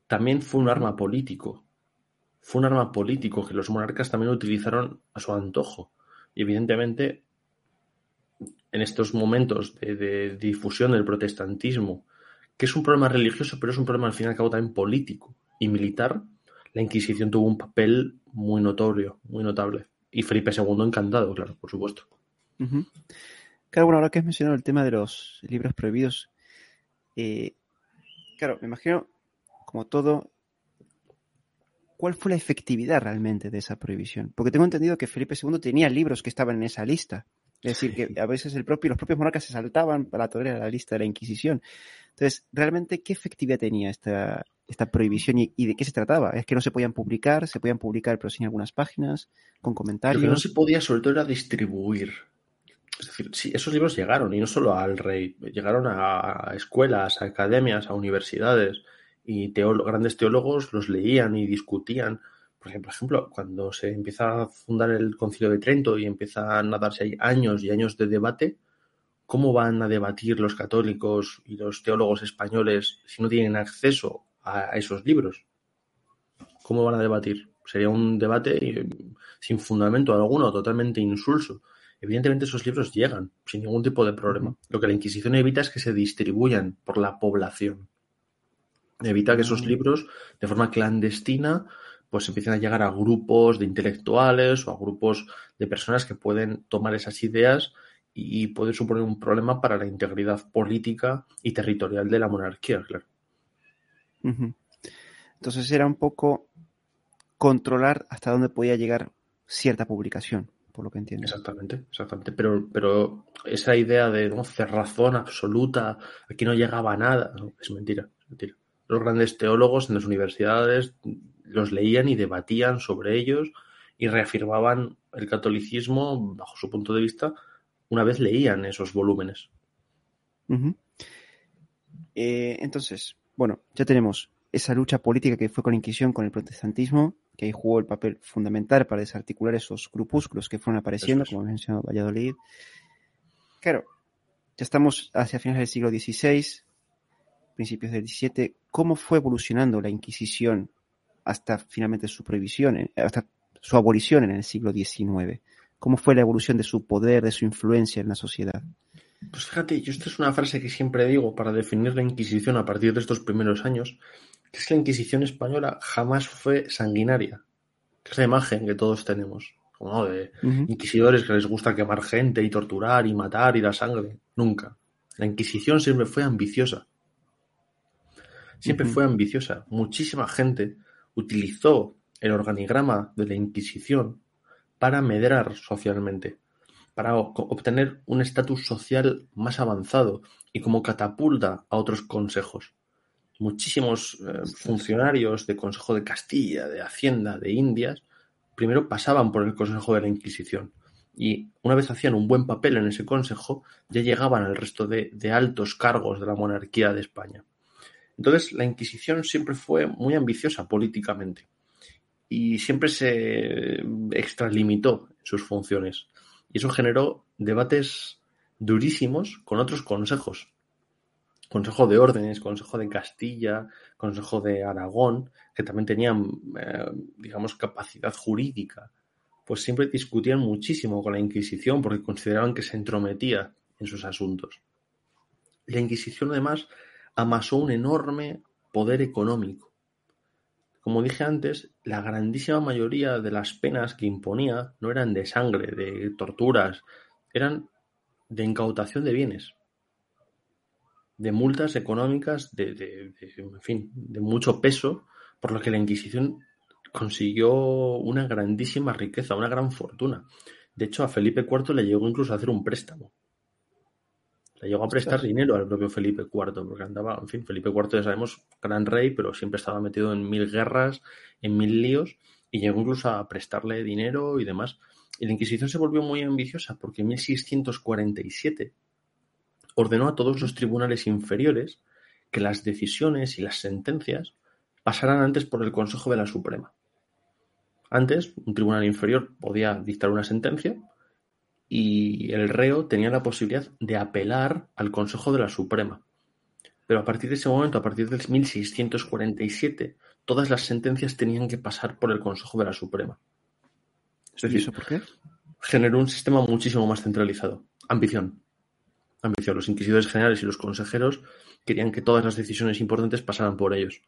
también fue un arma político fue un arma político que los monarcas también utilizaron a su antojo. Y evidentemente, en estos momentos de, difusión del protestantismo, que es un problema religioso, pero es un problema al fin y al cabo también político y militar, la Inquisición tuvo un papel muy notorio, muy notable. Y Felipe II encantado, claro, por supuesto. Claro, bueno, ahora que has mencionado el tema de los libros prohibidos, eh, claro, me imagino, como todo, ¿cuál fue la efectividad realmente de esa prohibición? Porque tengo entendido que Felipe II tenía libros que estaban en esa lista. Es decir, que a veces el propio, los propios monarcas se saltaban para tolerar la lista de la Inquisición. Entonces, ¿realmente qué efectividad tenía esta, esta prohibición y, de qué se trataba? ¿Es que no se podían publicar? ¿Se podían publicar pero sin algunas páginas? ¿Con comentarios? Lo que no se podía sobre todo era distribuir. Es decir, sí, esos libros llegaron, y no solo al rey, llegaron a escuelas, a academias, a universidades, y grandes teólogos los leían y discutían por ejemplo, cuando se empieza a fundar el Concilio de Trento y empiezan a darse años y años de debate, ¿cómo van a debatir los católicos y los teólogos españoles si no tienen acceso a esos libros? ¿Cómo van a debatir? Sería un debate eh, sin fundamento alguno, totalmente insulso. Evidentemente esos libros llegan sin ningún tipo de problema. Lo que la Inquisición evita es que se distribuyan por la población. Evita que esos mm. libros, de forma clandestina, pues empiezan a llegar a grupos de intelectuales o a grupos de personas que pueden tomar esas ideas y puede suponer un problema para la integridad política y territorial de la monarquía, claro. Entonces era un poco controlar hasta dónde podía llegar cierta publicación, por lo que entiendo. Exactamente, exactamente. Pero, pero esa idea de ¿no? cerrazón absoluta, aquí no llegaba nada, es mentira, es mentira. Los grandes teólogos en las universidades los leían y debatían sobre ellos y reafirmaban el catolicismo bajo su punto de vista una vez leían esos volúmenes. Eh, entonces, bueno, ya tenemos esa lucha política que fue con la Inquisición, con el protestantismo, que ahí jugó el papel fundamental para desarticular esos grupúsculos que fueron apareciendo, como mencionado Valladolid. Claro, ya estamos hacia finales del siglo XVI, principios del XVII. ¿Cómo fue evolucionando la Inquisición hasta finalmente su prohibición, hasta su abolición en el siglo XIX? ¿Cómo fue la evolución de su poder, de su influencia en la sociedad? Pues fíjate, yo esta es una frase que siempre digo para definir la Inquisición a partir de estos primeros años, que es que la Inquisición española jamás fue sanguinaria, que es la imagen que todos tenemos, como de inquisidores que les gusta quemar gente y torturar y matar y dar sangre. Nunca. La Inquisición siempre fue ambiciosa. Siempre fue ambiciosa. Muchísima gente utilizó el organigrama de la Inquisición para medrar socialmente, para obtener un estatus social más avanzado y como catapulta a otros consejos. Muchísimos eh, funcionarios de Consejo de Castilla, de Hacienda, de Indias, primero pasaban por el Consejo de la Inquisición y una vez hacían un buen papel en ese consejo, ya llegaban al resto de altos cargos de la monarquía de España. Entonces, la Inquisición siempre fue muy ambiciosa políticamente y siempre se extralimitó sus funciones. Y eso generó debates durísimos con otros consejos. Consejo de Órdenes, Consejo de Castilla, Consejo de Aragón, que también tenían, eh, digamos, capacidad jurídica, pues siempre discutían muchísimo con la Inquisición porque consideraban que se entrometía en sus asuntos. La Inquisición, además, amasó un enorme poder económico. Como dije antes, la grandísima mayoría de las penas que imponía no eran de sangre, de torturas, eran de incautación de bienes, de multas económicas, de, en fin, de mucho peso, por lo que la Inquisición consiguió una grandísima riqueza, una gran fortuna. De hecho, a Felipe IV le llegó incluso a hacer un préstamo le llegó a prestar dinero al propio Felipe IV, porque andaba, en fin, Felipe IV ya sabemos, gran rey, pero siempre estaba metido en mil guerras, en mil líos, y llegó incluso a prestarle dinero y demás. Y la Inquisición se volvió muy ambiciosa porque en 1647 ordenó a todos los tribunales inferiores que las decisiones y las sentencias pasaran antes por el Consejo de la Suprema. Antes, un tribunal inferior podía dictar una sentencia, y el reo tenía la posibilidad de apelar al Consejo de la Suprema. Pero a partir de ese momento, a partir del 1647, todas las sentencias tenían que pasar por el Consejo de la Suprema. Es decir, ¿Y eso por qué? Generó un sistema muchísimo más centralizado. Ambición. Ambición. Los inquisidores generales y los consejeros querían que todas las decisiones importantes pasaran por ellos.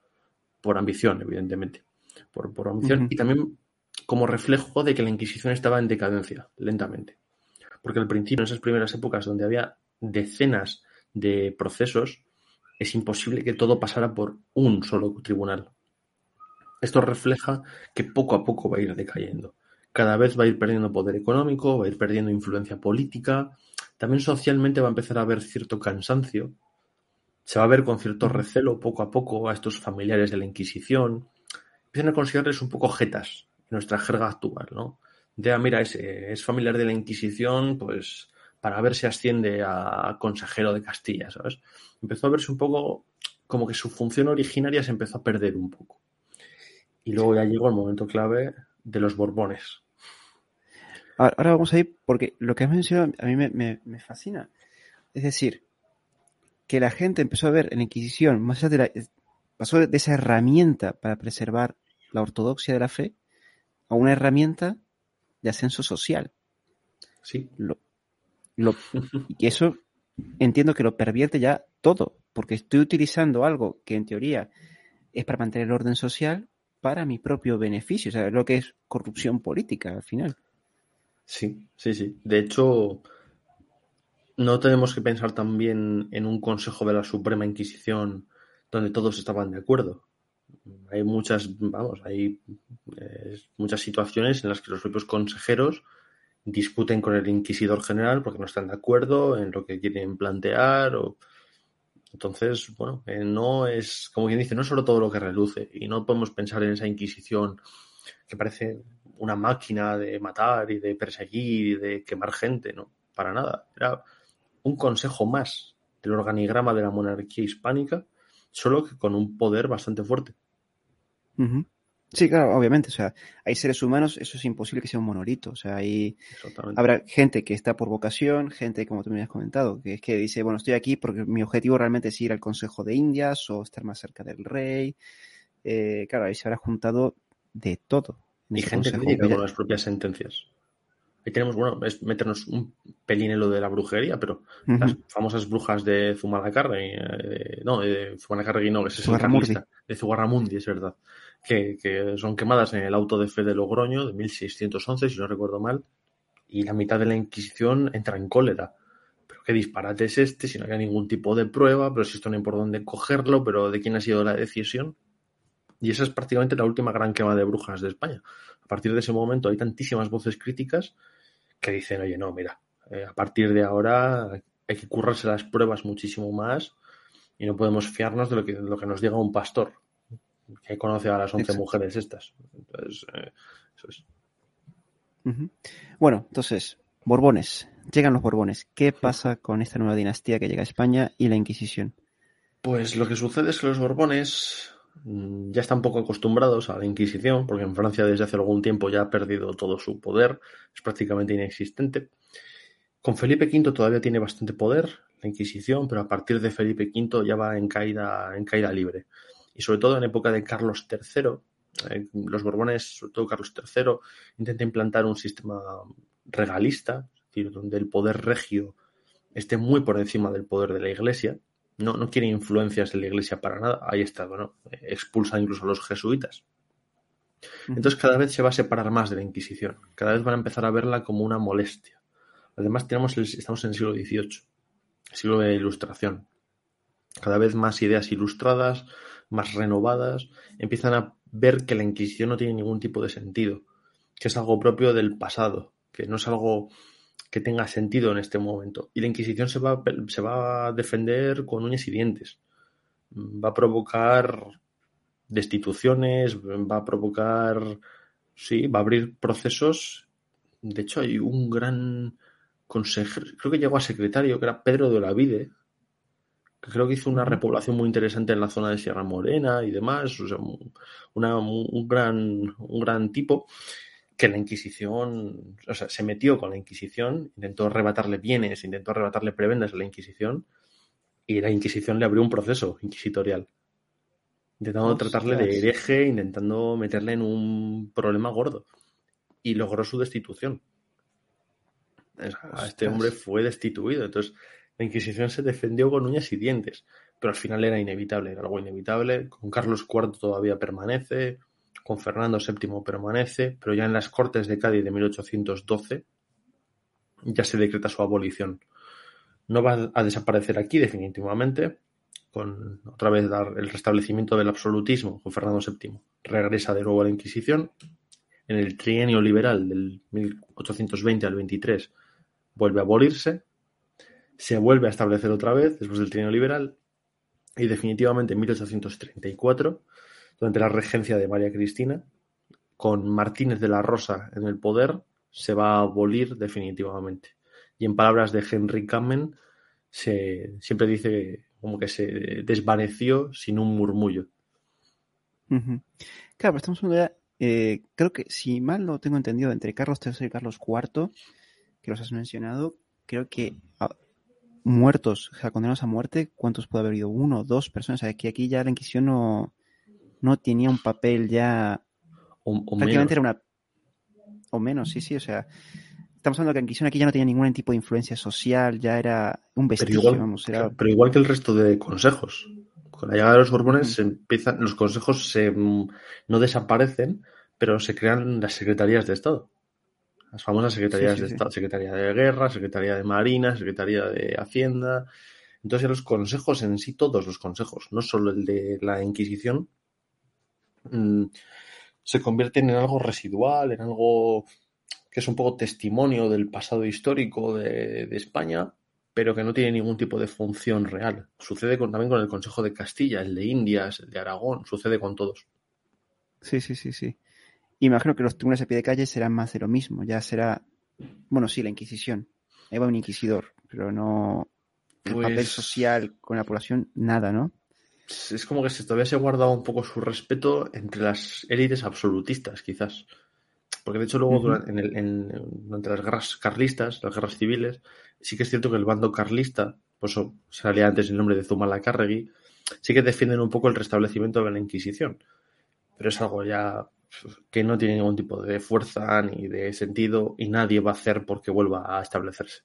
Por ambición, evidentemente. Por, por ambición. Y también como reflejo de que la Inquisición estaba en decadencia, lentamente. Porque al principio, en esas primeras épocas donde había decenas de procesos, es imposible que todo pasara por un solo tribunal. Esto refleja que poco a poco va a ir decayendo. Cada vez va a ir perdiendo poder económico, va a ir perdiendo influencia política, también socialmente va a empezar a haber cierto cansancio, se va a ver con cierto recelo poco a poco a estos familiares de la Inquisición, empiezan a considerarles un poco jetas en nuestra jerga actual, ¿no? Ah, mira, es, es familiar de la Inquisición, pues para ver si asciende a consejero de Castilla, ¿sabes? Empezó a verse un poco como que su función originaria se empezó a perder un poco. Y luego ya llegó el momento clave de los Borbones. Ahora vamos a ir, porque lo que has mencionado a mí me, fascina. Es decir, que la gente empezó a ver en la Inquisición, más allá de la, pasó de esa herramienta para preservar la ortodoxia de la fe a una herramienta de ascenso social. Sí. Lo, y eso entiendo que lo pervierte ya todo, porque estoy utilizando algo que en teoría es para mantener el orden social para mi propio beneficio, o sea, lo que es corrupción política al final. Sí, sí, sí. De hecho, no tenemos que pensar también en un Consejo de la Suprema Inquisición donde todos estaban de acuerdo. Hay muchas, vamos, hay muchas situaciones en las que los propios consejeros discuten con el inquisidor general porque no están de acuerdo en lo que quieren plantear o entonces bueno eh, no es como quien dice no es solo todo lo que reluce y no podemos pensar en esa inquisición que parece una máquina de matar y de perseguir y de quemar gente no para nada. Era un consejo más del organigrama de la monarquía hispánica solo que con un poder bastante fuerte Sí, claro, obviamente. O sea, hay seres humanos, eso es imposible que sea un monolito. O sea, hay, habrá gente que está por vocación, gente, como tú me has comentado, que es que dice, bueno, estoy aquí porque mi objetivo realmente es ir al Consejo de Indias o estar más cerca del rey. Eh, claro, ahí se habrá juntado de todo. Y gente que con las propias sentencias. Ahí tenemos, bueno, es meternos un pelín en lo de la brujería, pero las famosas brujas de Zumalacárregui, eh, no, de Zumalacárregui no, ese es el carlista, de Zugarramundi, es verdad, que, que, son quemadas en el auto de fe de Logroño de 1611, si no recuerdo mal, y la mitad de la Inquisición entra en cólera. Pero qué disparate es este, si no hay ningún tipo de prueba, pero si esto no hay por dónde cogerlo, pero de quién ha sido la decisión. Y esa es prácticamente la última gran quema de brujas de España. A partir de ese momento hay tantísimas voces críticas que dicen, oye, no, mira, eh, a partir de ahora hay que currarse las pruebas muchísimo más y no podemos fiarnos de lo que, lo que nos diga un pastor que conoce a las 11 mujeres estas. Entonces, eh, eso es. Bueno, entonces, Borbones. Llegan los Borbones. ¿Qué pasa con esta nueva dinastía que llega a España y la Inquisición? Pues lo que sucede es que los Borbones ya están poco acostumbrados a la Inquisición, porque en Francia desde hace algún tiempo ya ha perdido todo su poder, es prácticamente inexistente. Con Felipe V todavía tiene bastante poder la Inquisición, pero a partir de Felipe V ya va en caída, en caída libre. Y sobre todo en época de Carlos III, eh, los Borbones, sobre todo Carlos III, intenta implantar un sistema regalista, es decir, donde el poder regio esté muy por encima del poder de la Iglesia, no, no quiere influencias de la iglesia para nada. Ahí está, bueno, expulsa incluso a los jesuitas. Entonces cada vez se va a separar más de la Inquisición. Cada vez van a empezar a verla como una molestia. Además tenemos estamos en el siglo XVIII, siglo de ilustración. Cada vez más ideas ilustradas, más renovadas, empiezan a ver que la Inquisición no tiene ningún tipo de sentido, que es algo propio del pasado, que no es algo que tenga sentido en este momento. Y la Inquisición se va, se va a defender con uñas y dientes. Va a provocar destituciones, va a provocar, sí, va a abrir procesos. De hecho, hay un gran consejero, creo que llegó a secretario, que era Pedro de Olavide, que creo que hizo una repoblación muy interesante en la zona de Sierra Morena y demás, o sea, un, gran, un gran tipo que la Inquisición, o sea, se metió con la Inquisición, intentó arrebatarle bienes, intentó arrebatarle prebendas a la Inquisición, y la Inquisición le abrió un proceso inquisitorial. intentando tratarle de hereje, intentando meterle en un problema gordo. Y logró su destitución. Este hombre fue destituido. Entonces, la Inquisición se defendió con uñas y dientes, pero al final era inevitable, era algo inevitable. Con Carlos IV todavía permanece, con Fernando VII permanece, pero ya en las Cortes de Cádiz de 1812 ya se decreta su abolición. No va a desaparecer aquí definitivamente, con otra vez dar el restablecimiento del absolutismo con Fernando VII. Regresa de nuevo a la Inquisición. En el trienio liberal del 1820 al 23 vuelve a abolirse. Se vuelve a establecer otra vez después del trienio liberal. Y definitivamente en 1834, durante la regencia de María Cristina, con Martínez de la Rosa en el poder, se va a abolir definitivamente. Y en palabras de Henry Kamen, se, siempre dice como que se desvaneció sin un murmullo. Claro, pero estamos hablando ya, eh, creo que si mal lo tengo entendido, entre Carlos III y Carlos IV, que los has mencionado, creo que ah, muertos, o sea, condenados a muerte, ¿cuántos puede haber habido? Uno, dos personas. O que aquí ya la Inquisición no, no tenía un papel ya. O, prácticamente era una. O menos, sí, sí, o sea estamos hablando de que la Inquisición aquí ya no tenía ningún tipo de influencia social, ya era un vestigio, pero igual, vamos, era... pero igual que el resto de consejos. Con la llegada de los Borbones se empiezan, los consejos se, mm, no desaparecen, pero se crean las secretarías de Estado. Las famosas secretarías sí, sí, de Estado, Secretaría de Guerra, Secretaría de Marina, Secretaría de Hacienda. Entonces los consejos en sí, todos los consejos, no solo el de la Inquisición, mmm, se convierten en algo residual, en algo que es un poco testimonio del pasado histórico de, de España, pero que no tiene ningún tipo de función real. Sucede con, también con el Consejo de Castilla, el de Indias, el de Aragón, sucede con todos. Sí, sí, sí, sí. Imagino que los tribunales a pie de calle serán más de lo mismo, ya será, bueno, sí, la Inquisición. Ahí va un inquisidor, pero no el Pues- papel social con la población, nada, ¿no? Es como que se, todavía se ha guardado un poco su respeto entre las élites absolutistas, quizás. Porque de hecho luego durante, en el- en- durante las guerras carlistas, las guerras civiles, sí que es cierto que el bando carlista, por eso salía antes el nombre de Zumalacárregui, sí que defienden un poco el restablecimiento de la Inquisición. Pero es algo ya que no tiene ningún tipo de fuerza ni de sentido y nadie va a hacer porque vuelva a establecerse.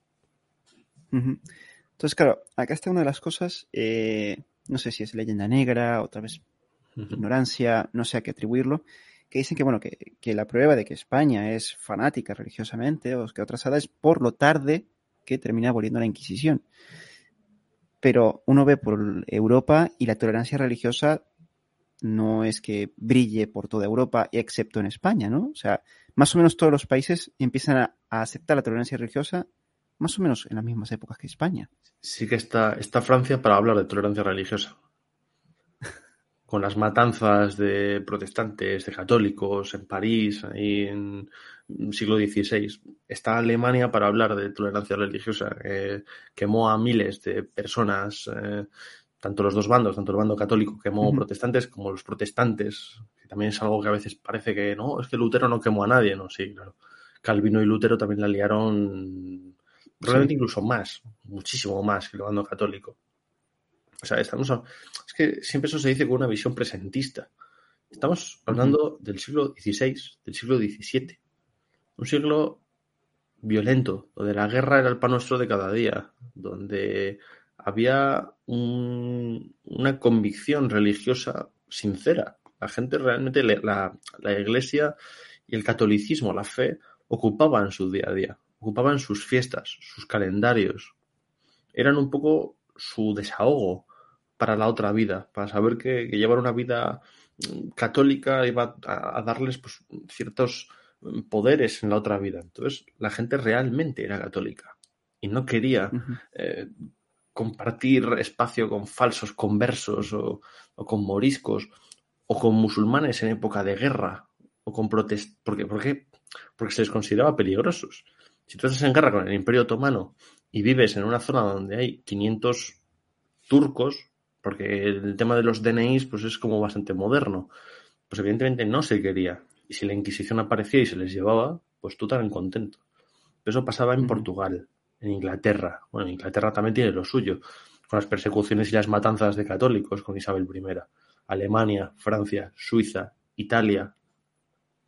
Entonces, claro, acá está una de las cosas, eh, no sé si es leyenda negra, otra vez ignorancia, no sé a qué atribuirlo, que dicen que, bueno, que, que la prueba de que España es fanática religiosamente o que otra es por lo tarde que termina aboliendo la Inquisición. Pero uno ve por Europa y la tolerancia religiosa no es que brille por toda Europa, excepto en España, ¿no? O sea, más o menos todos los países empiezan a, a aceptar la tolerancia religiosa más o menos en las mismas épocas que España. Sí que está, está Francia para hablar de tolerancia religiosa. *laughs* Con las matanzas de protestantes, de católicos en París, ahí en el siglo XVI. Está Alemania para hablar de tolerancia religiosa. que quemó a miles de personas, eh, tanto los dos bandos, tanto el bando católico quemó protestantes como los protestantes, que también es algo que a veces parece que no, es que Lutero no quemó a nadie, no, sí, claro. Calvino y Lutero también la liaron probablemente Sí. incluso más, muchísimo más que el bando católico. O sea, estamos a- es que siempre eso se dice con una visión presentista. Estamos hablando del siglo XVI, del siglo XVII. Un siglo violento, donde la guerra era el pan nuestro de cada día, donde había un- una convicción religiosa sincera. La gente realmente, le- la, la iglesia y el catolicismo, la fe, ocupaban su día a día, ocupaban sus fiestas, sus calendarios. Eran un poco su desahogo para la otra vida, para saber que, que llevar una vida mm, católica iba a, a darles pues, ciertos mm, poderes en la otra vida. Entonces, la gente realmente era católica y no quería eh, compartir espacio con falsos conversos o, o con moriscos o con musulmanes en época de guerra o con protest porque, ¿por qué? porque se les consideraba peligrosos. Si tú estás en guerra con el Imperio Otomano y vives en una zona donde hay 500 turcos, porque el tema de los DNIs pues es como bastante moderno, pues evidentemente no se quería. Y si la Inquisición aparecía y se les llevaba, pues tú tan contento. Pero eso pasaba en. Portugal, en Inglaterra. Bueno, Inglaterra también tiene lo suyo, con las persecuciones y las matanzas de católicos con Isabel I. Alemania, Francia, Suiza, Italia.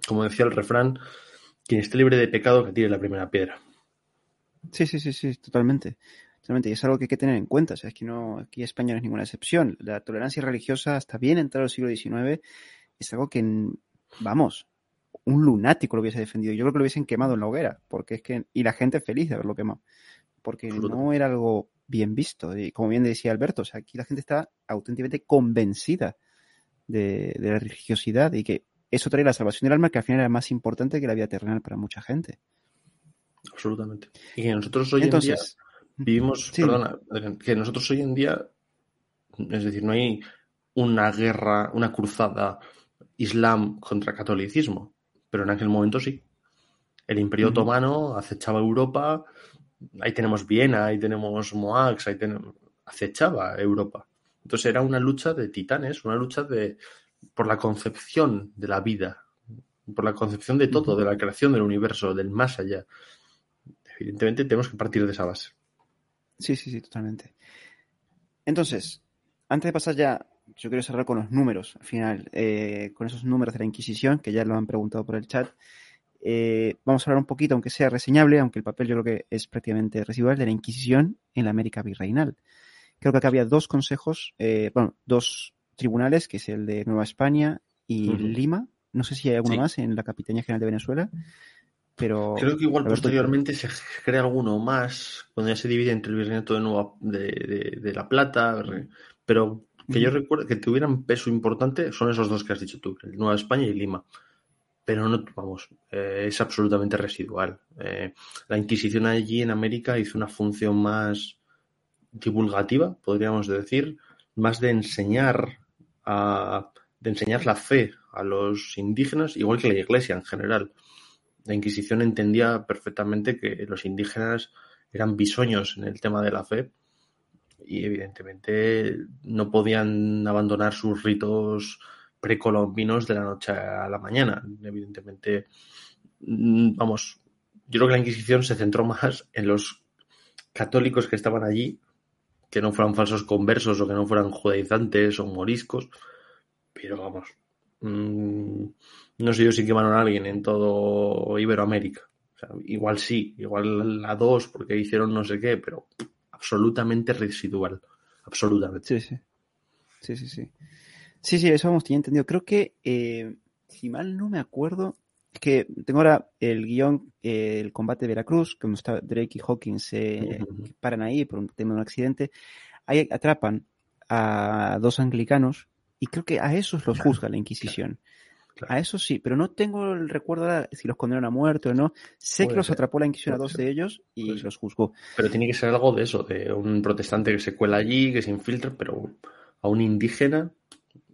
Como decía el refrán, quien esté libre de pecado que tire la primera piedra. Sí, sí, sí, sí, totalmente. totalmente. Y es algo que hay que tener en cuenta. O sea, es que no, aquí España no es ninguna excepción. La tolerancia religiosa, hasta bien entrado el siglo XIX, es algo que, vamos, un lunático lo hubiese defendido. Yo creo que lo hubiesen quemado en la hoguera, porque es que, y la gente feliz de haberlo quemado, porque no era algo bien visto. Y como bien decía Alberto, o sea, aquí la gente está auténticamente convencida de, de la religiosidad y que eso trae la salvación del alma, que al final era más importante que la vida terrenal para mucha gente. Absolutamente. Y que nosotros hoy en día vivimos, perdona, que nosotros hoy en día, es decir, no hay una guerra, una cruzada islam contra catolicismo, pero en aquel momento sí. El Imperio Otomano acechaba Europa, ahí tenemos Viena, ahí tenemos Moax, ahí tenemos, acechaba Europa. Entonces era una lucha de titanes, una lucha de por la concepción de la vida, por la concepción de todo, de la creación del universo, del más allá. Evidentemente tenemos que partir de esa base. Sí, sí, sí, totalmente. Entonces, antes de pasar ya, yo quiero cerrar con los números, al final, eh, con esos números de la Inquisición, que ya lo han preguntado por el chat. Eh, vamos a hablar un poquito, aunque sea reseñable, aunque el papel yo creo que es prácticamente residual, de la Inquisición en la América virreinal. Creo que acá había dos consejos, eh, bueno, dos tribunales, que es el de Nueva España y Lima. No sé si hay alguno más en la Capitanía General de Venezuela. Pero Creo que igual posteriormente se crea alguno más, cuando ya se divide entre el virreinato de, Nueva, de, de, La Plata, pero que yo recuerdo que tuvieran peso importante son esos dos que has dicho tú, el Nueva España y Lima. Pero no, vamos, eh, es absolutamente residual. Eh, la Inquisición allí en América hizo una función más divulgativa, podríamos decir, más de enseñar de enseñar la fe a los indígenas, igual que la Iglesia en general. La Inquisición entendía perfectamente que los indígenas eran bisoños en el tema de la fe y evidentemente no podían abandonar sus ritos precolombinos de la noche a la mañana. Evidentemente, mm, vamos, yo creo que la Inquisición se centró más en los católicos que estaban allí, que no fueran falsos conversos o que no fueran judaizantes o moriscos, pero vamos, mmm, no sé yo si quemaron a alguien en todo Iberoamérica. O sea, igual sí, igual a dos porque hicieron no sé qué, pero absolutamente residual. Absolutamente. Sí, sí. Sí, sí, sí. Sí, sí, eso hemos entendido. Creo que, eh, si mal no me acuerdo, que tengo ahora el guion, eh, el combate de Veracruz, como está Drake y Hawkins eh, paran ahí por un tema de un accidente. Ahí atrapan a dos anglicanos y creo que a esos los juzga la Inquisición. A eso sí, pero no tengo el recuerdo de si los condenaron a muerte o no. Sé que los atrapó la Inquisición a dos de ellos y los juzgó. Pero tiene que ser algo de eso, de un protestante que se cuela allí, que se infiltra, pero a un indígena,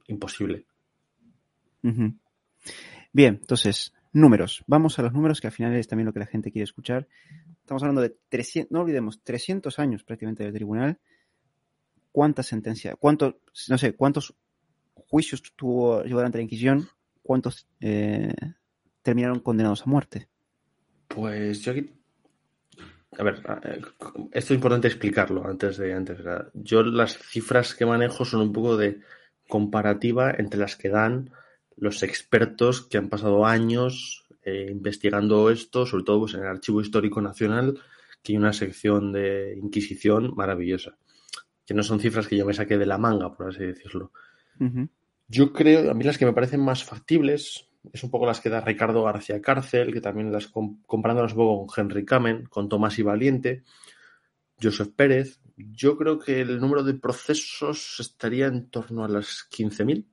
imposible. Bien, entonces, números. Vamos a los números, que al final es también lo que la gente quiere escuchar. Estamos hablando de 300, no olvidemos, 300 años prácticamente del tribunal. ¿Cuántas sentencias? ¿Cuántos, no sé, cuántos juicios tuvo llevar ante la Inquisición? ¿cuántos eh, terminaron condenados a muerte? Pues yo aquí. A ver, eh, esto es importante explicarlo antes de. Antes, yo las cifras que manejo son un poco de comparativa entre las que dan los expertos que han pasado años eh, investigando esto, sobre todo pues, en el Archivo Histórico Nacional, que hay una sección de Inquisición maravillosa. Que no son cifras que yo me saqué de la manga, por así decirlo. Yo creo, a mí las que me parecen más factibles es un poco las que da Ricardo García Cárcel, que también las comparándolas un poco con Henry Kamen, con Tomás y Valiente, Joseph Pérez. Yo creo que el número de procesos estaría en torno a las 15.000,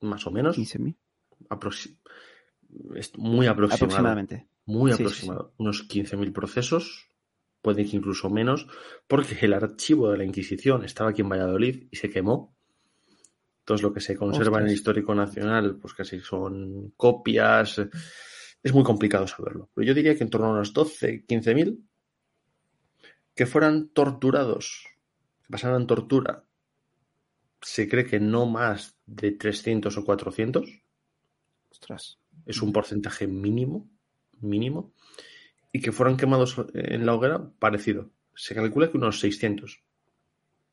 más o menos. 15.000. muy aproximado. Aproximadamente. Muy aproximado. Unos 15.000 procesos, puede que incluso menos, porque el archivo de la Inquisición estaba aquí en Valladolid y se quemó todo lo que se conserva en el histórico nacional, pues casi son copias. Es muy complicado saberlo. Pero yo diría que en torno a unos 12, 15 mil que fueran torturados, que pasaran tortura, se cree que no más de 300 o 400. Ostras. Es un porcentaje mínimo, mínimo. Y que fueran quemados en la hoguera, parecido. Se calcula que unos 600,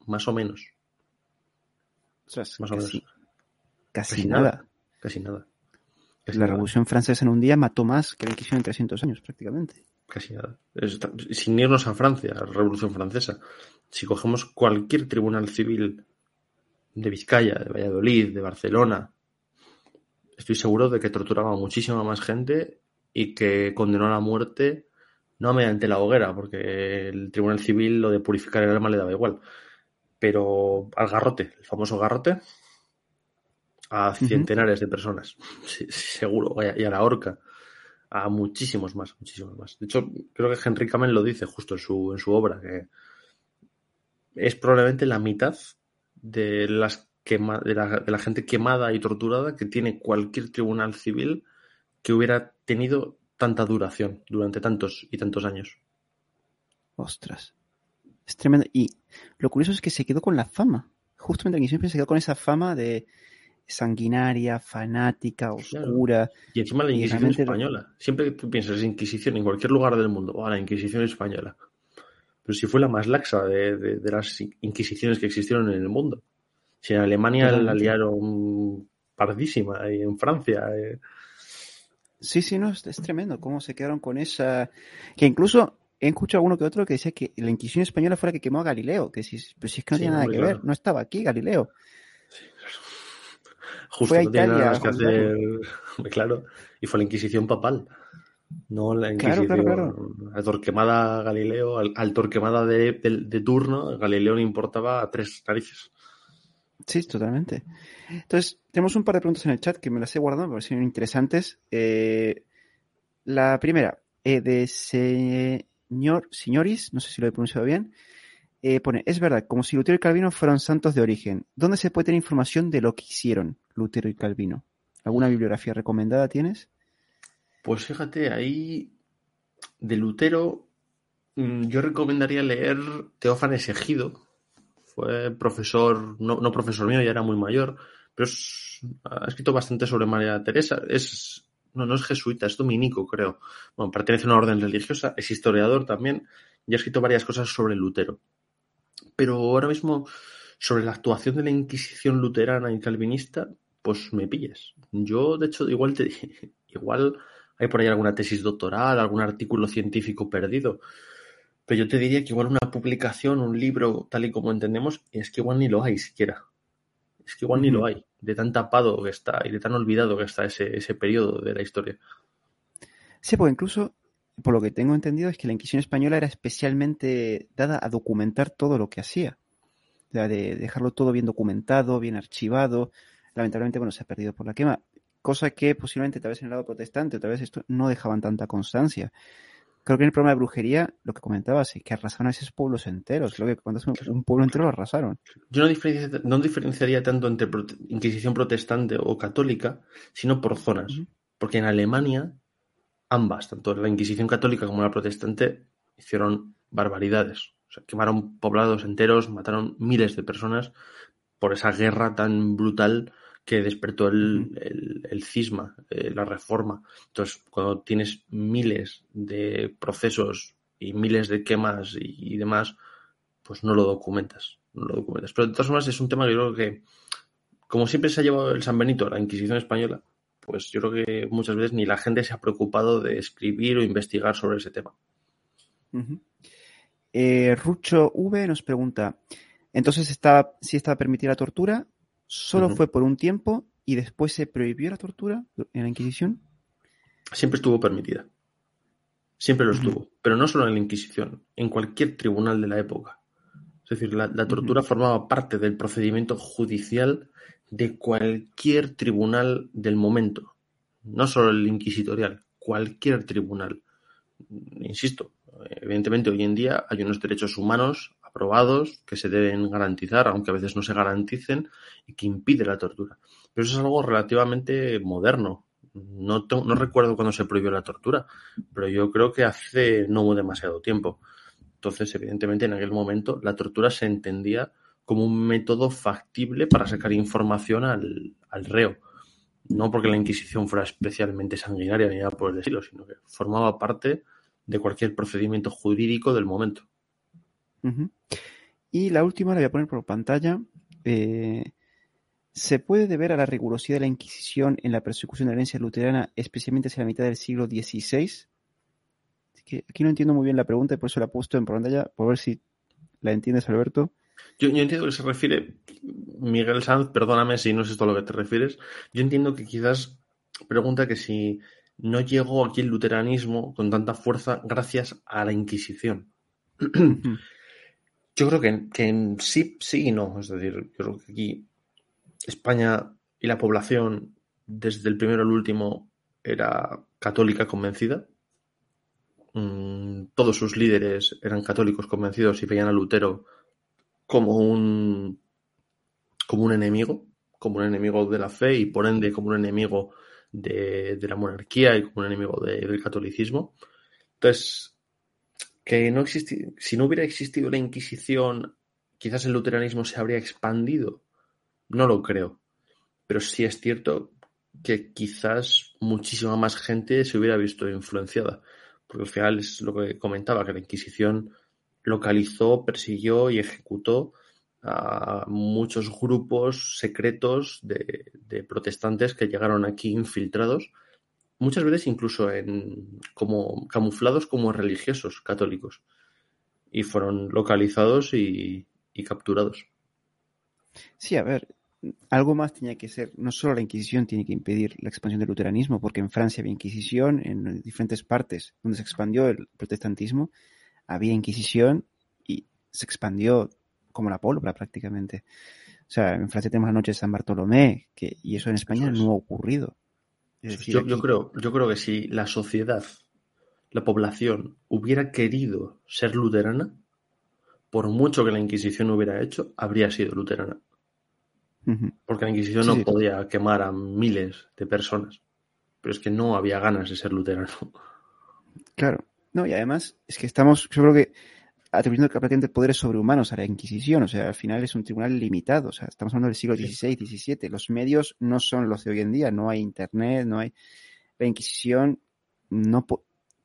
más o menos. Ostras, Más o menos. casi, casi Casi nada. nada. Casi nada. Casi La nada. Revolución Francesa en un día mató más que la Inquisición en 300 años, prácticamente. Casi nada. Sin irnos a Francia, a la Revolución Francesa. Si cogemos cualquier tribunal civil de Vizcaya, de Valladolid, de Barcelona, estoy seguro de que torturaba a muchísima más gente y que condenó a la muerte no mediante la hoguera, porque el tribunal civil lo de purificar el alma le daba igual, pero al garrote, el famoso garrote, a centenares de personas, sí, *laughs* sí, seguro, y a- y a la horca a muchísimos más, muchísimos más. De hecho, creo que Henry Kamen lo dice justo en su, en su obra, que es probablemente la mitad de, las quema- de, la, de la gente quemada y torturada que tiene cualquier tribunal civil que hubiera tenido tanta duración durante tantos y tantos años. Ostras. Es tremendo. Y lo curioso es que se quedó con la fama. Justamente la Inquisición se quedó con esa fama de sanguinaria, fanática, Claro. oscura. Y encima la Y Inquisición realmente- española. Siempre que tú piensas en Inquisición en cualquier lugar del mundo, o la Inquisición española. Pero si fue la más laxa de, de- de las inquisiciones que existieron en el mundo. Si en Alemania la liaron pardísima, y en Francia. eh, Sí, sí, no, es, es tremendo cómo se quedaron con esa... Que incluso he escuchado a uno que otro que decía que la Inquisición española fue la que quemó a Galileo. Que si, pero si es que no Sí, tiene nada que claro. ver, no estaba aquí Galileo. Justo Fue a no tiene nada Italia más que hacer. *laughs* Claro. Y fue la Inquisición papal. No la Claro, Inquisición. claro, A Torquemada Galileo, al, al Torquemada de, de, de turno, Galileo le importaba a tres narices. Sí, totalmente. Entonces, tenemos un par de preguntas en el chat que me las he guardado, me parecieron interesantes. Eh, la primera, eh, de señor, señoris, no sé si lo he pronunciado bien, eh, pone, es verdad, como si Lutero y Calvino fueran santos de origen. ¿Dónde se puede tener información de lo que hicieron Lutero y Calvino? ¿Alguna bibliografía recomendada tienes? Pues fíjate, ahí de Lutero mm, yo recomendaría leer Teófanes Egido. Fue profesor, no, profesor mío, ya era muy mayor, pero ha escrito bastante sobre María Teresa. Es, no, no es jesuita, es dominico, creo. Bueno, pertenece a una orden religiosa, es historiador también y ha escrito varias cosas sobre Lutero. Pero ahora mismo, sobre la actuación de la Inquisición luterana y calvinista, pues me pilles. Yo, de hecho, igual te *laughs* igual hay por ahí alguna tesis doctoral, algún artículo científico perdido. Pero yo te diría que igual una publicación, un libro, tal y como entendemos, es que igual ni lo hay siquiera. Es que igual ni lo hay. De tan tapado que está y de tan olvidado que está ese, ese periodo de la historia. Sí, porque incluso, por lo que tengo entendido, es que la Inquisición española era especialmente dada a documentar todo lo que hacía. O sea, de dejarlo todo bien documentado, bien archivado. Lamentablemente, bueno, se ha perdido por la quema. Cosa que posiblemente tal vez en el lado protestante, tal vez esto no dejaban tanta constancia. Creo que en el problema de brujería, lo que comentabas, es que arrasaron a esos pueblos enteros. Creo que cuando es un, pueblo entero lo arrasaron. Yo no, diferencia- no diferenciaría tanto entre prote- Inquisición protestante o católica, sino por zonas. Porque en Alemania, ambas, tanto la Inquisición católica como la protestante, hicieron barbaridades. O sea, quemaron poblados enteros, mataron miles de personas por esa guerra tan brutal que despertó el, el- el cisma, eh, la reforma. Entonces, cuando tienes miles de procesos y miles de quemas y, y demás, pues no lo documentas. No lo documentas. Pero de todas formas es un tema que yo creo que, como siempre se ha llevado el San Benito la Inquisición española, pues yo creo que muchas veces ni la gente se ha preocupado de escribir o investigar sobre ese tema. Eh, Rucho V nos pregunta, entonces estaba, si estaba permitida la tortura, solo fue por un tiempo y después se prohibió la tortura en la Inquisición. Siempre estuvo permitida. Siempre lo estuvo. Pero no solo en la Inquisición, en cualquier tribunal de la época. Es decir, la, la tortura formaba parte del procedimiento judicial de cualquier tribunal del momento. No solo el inquisitorial, cualquier tribunal. Insisto, evidentemente hoy en día hay unos derechos humanos aprobados que se deben garantizar, aunque a veces no se garanticen, y que impide la tortura. Pero eso es algo relativamente moderno. No, no recuerdo cuándo se prohibió la tortura, pero yo creo que hace no demasiado tiempo. Entonces, evidentemente, en aquel momento la tortura se entendía como un método factible para sacar información al, al reo. No porque la Inquisición fuera especialmente sanguinaria ni nada por el estilo, sino que formaba parte de cualquier procedimiento jurídico del momento. Y la última la voy a poner por pantalla. Eh, ¿Se puede deber a la rigurosidad de la Inquisición en la persecución de la herencia luterana, especialmente hacia la mitad del siglo XVI? que aquí no entiendo muy bien la pregunta y por eso la he puesto en pantalla, por ver si la entiendes, Alberto. Yo, yo entiendo que se refiere, Miguel Sanz, perdóname si no es esto a lo que te refieres. Yo entiendo que quizás pregunta que si no llegó aquí el luteranismo con tanta fuerza gracias a la Inquisición. Yo creo que, que sí, sí y no. Es decir, yo creo que aquí España y la población, desde el primero al último, era católica convencida. Mm, todos sus líderes eran católicos convencidos y veían a Lutero como un, como un enemigo, como un enemigo de la fe y por ende como un enemigo de, la monarquía y como un enemigo del catolicismo. Entonces, que no existi si no hubiera existido la Inquisición, quizás el luteranismo se habría expandido. No lo creo. Pero sí es cierto que quizás muchísima más gente se hubiera visto influenciada porque al final es lo que comentaba, que la Inquisición localizó, persiguió y ejecutó a muchos grupos secretos de, protestantes que llegaron aquí infiltrados, muchas veces incluso en, como camuflados como religiosos católicos, y fueron localizados y capturados. Sí, a ver, algo más tenía que ser, no solo la Inquisición tiene que impedir la expansión del luteranismo, porque en Francia había Inquisición, en diferentes partes donde se expandió el protestantismo, había Inquisición y se expandió como la pólvora prácticamente. O sea, en Francia tenemos la noche de San Bartolomé, que, y eso en España no ha ocurrido. Yo, yo, creo, yo creo que si la sociedad, la población, hubiera querido ser luterana, por mucho que la Inquisición hubiera hecho, habría sido luterana. Porque la Inquisición no podía quemar a miles de personas. Pero es que no había ganas de ser luterano. Claro. No, y además es que estamos, yo creo que atribuyendo prácticamente poderes sobrehumanos a la Inquisición. O sea, al final es un tribunal limitado. O sea, estamos hablando del siglo XVI, XVII. Los medios no son los de hoy en día. No hay internet, no hay. La Inquisición no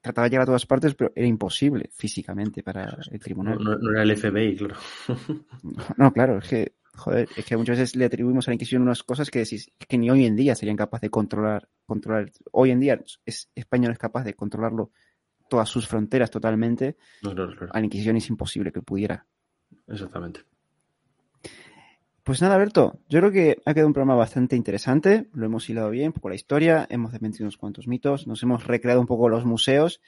trataba de llegar a todas partes, pero era imposible físicamente para el tribunal. No, no era el FBI, claro. *laughs* no, claro, es que Joder, es que muchas veces le atribuimos a la Inquisición unas cosas que decís, que ni hoy en día serían capaces de controlar, controlar. Hoy en día es, España no es capaz de controlarlo todas sus fronteras totalmente. A la Inquisición es imposible que pudiera. Exactamente. Pues nada, Alberto, yo creo que ha quedado un programa bastante interesante, lo hemos hilado bien, un poco la historia, hemos desmentido unos cuantos mitos, nos hemos recreado un poco los museos.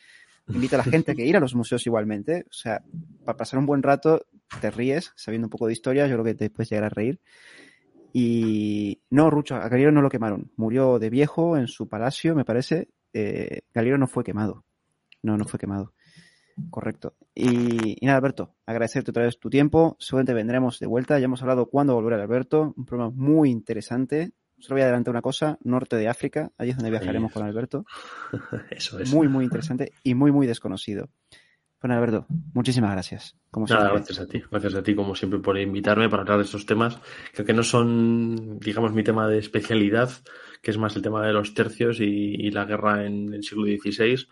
Invita a la gente a que ir a los museos igualmente, o sea, para pasar un buen rato te ríes sabiendo un poco de historia, yo creo que te puedes llegar a reír. Y no, Rucho, a Galileo no lo quemaron. Murió de viejo en su palacio, me parece. Eh, Galileo no fue quemado. No, no fue quemado. Correcto. Y, nada, Alberto, agradecerte otra vez tu tiempo. Seguramente vendremos de vuelta. Ya hemos hablado cuándo volver a Alberto. Un programa muy interesante. Solo voy a adelantar una cosa. Norte de África. Allí es donde viajaremos con Alberto. *laughs* Eso es. Muy, muy interesante y muy, muy desconocido. Bueno, Alberto, muchísimas gracias. Como Nada, gracias a ti. Gracias a ti, como siempre, por invitarme para hablar de estos temas, que no son, digamos, mi tema de especialidad, que es más el tema de los tercios y, la guerra en el siglo XVI,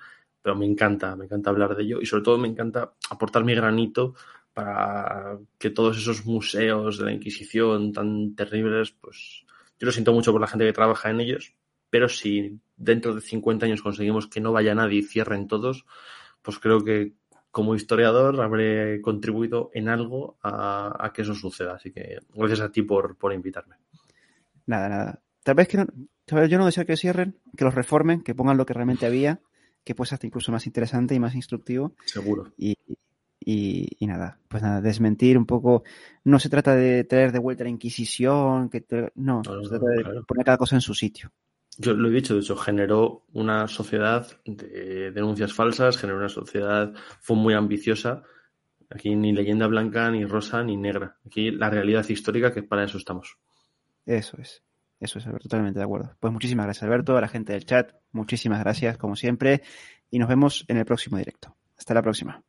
pero me encanta, me encanta hablar de ello y sobre todo me encanta aportar mi granito para que todos esos museos de la Inquisición tan terribles, pues yo lo siento mucho por la gente que trabaja en ellos, pero si dentro de 50 años conseguimos que no vaya nadie y cierren todos, pues creo que como historiador habré contribuido en algo a, que eso suceda. Así que gracias a ti por, invitarme. Nada, nada. Tal vez que tal vez yo no deseo que cierren, que los reformen, que pongan lo que realmente había, que puede ser incluso más interesante y más instructivo. Seguro. Y, y, nada, pues nada, desmentir un poco. No se trata de traer de vuelta la Inquisición, que no, se trata de poner cada cosa en su sitio. Yo lo he dicho, de hecho, generó una sociedad de denuncias falsas, generó una sociedad, fue muy ambiciosa. Aquí ni leyenda blanca, ni rosa, ni negra. Aquí la realidad histórica, que para eso estamos. Eso es. Eso es, Alberto, totalmente de acuerdo. Pues muchísimas gracias, Alberto, a la gente del chat. Muchísimas gracias, como siempre. Y nos vemos en el próximo directo. Hasta la próxima.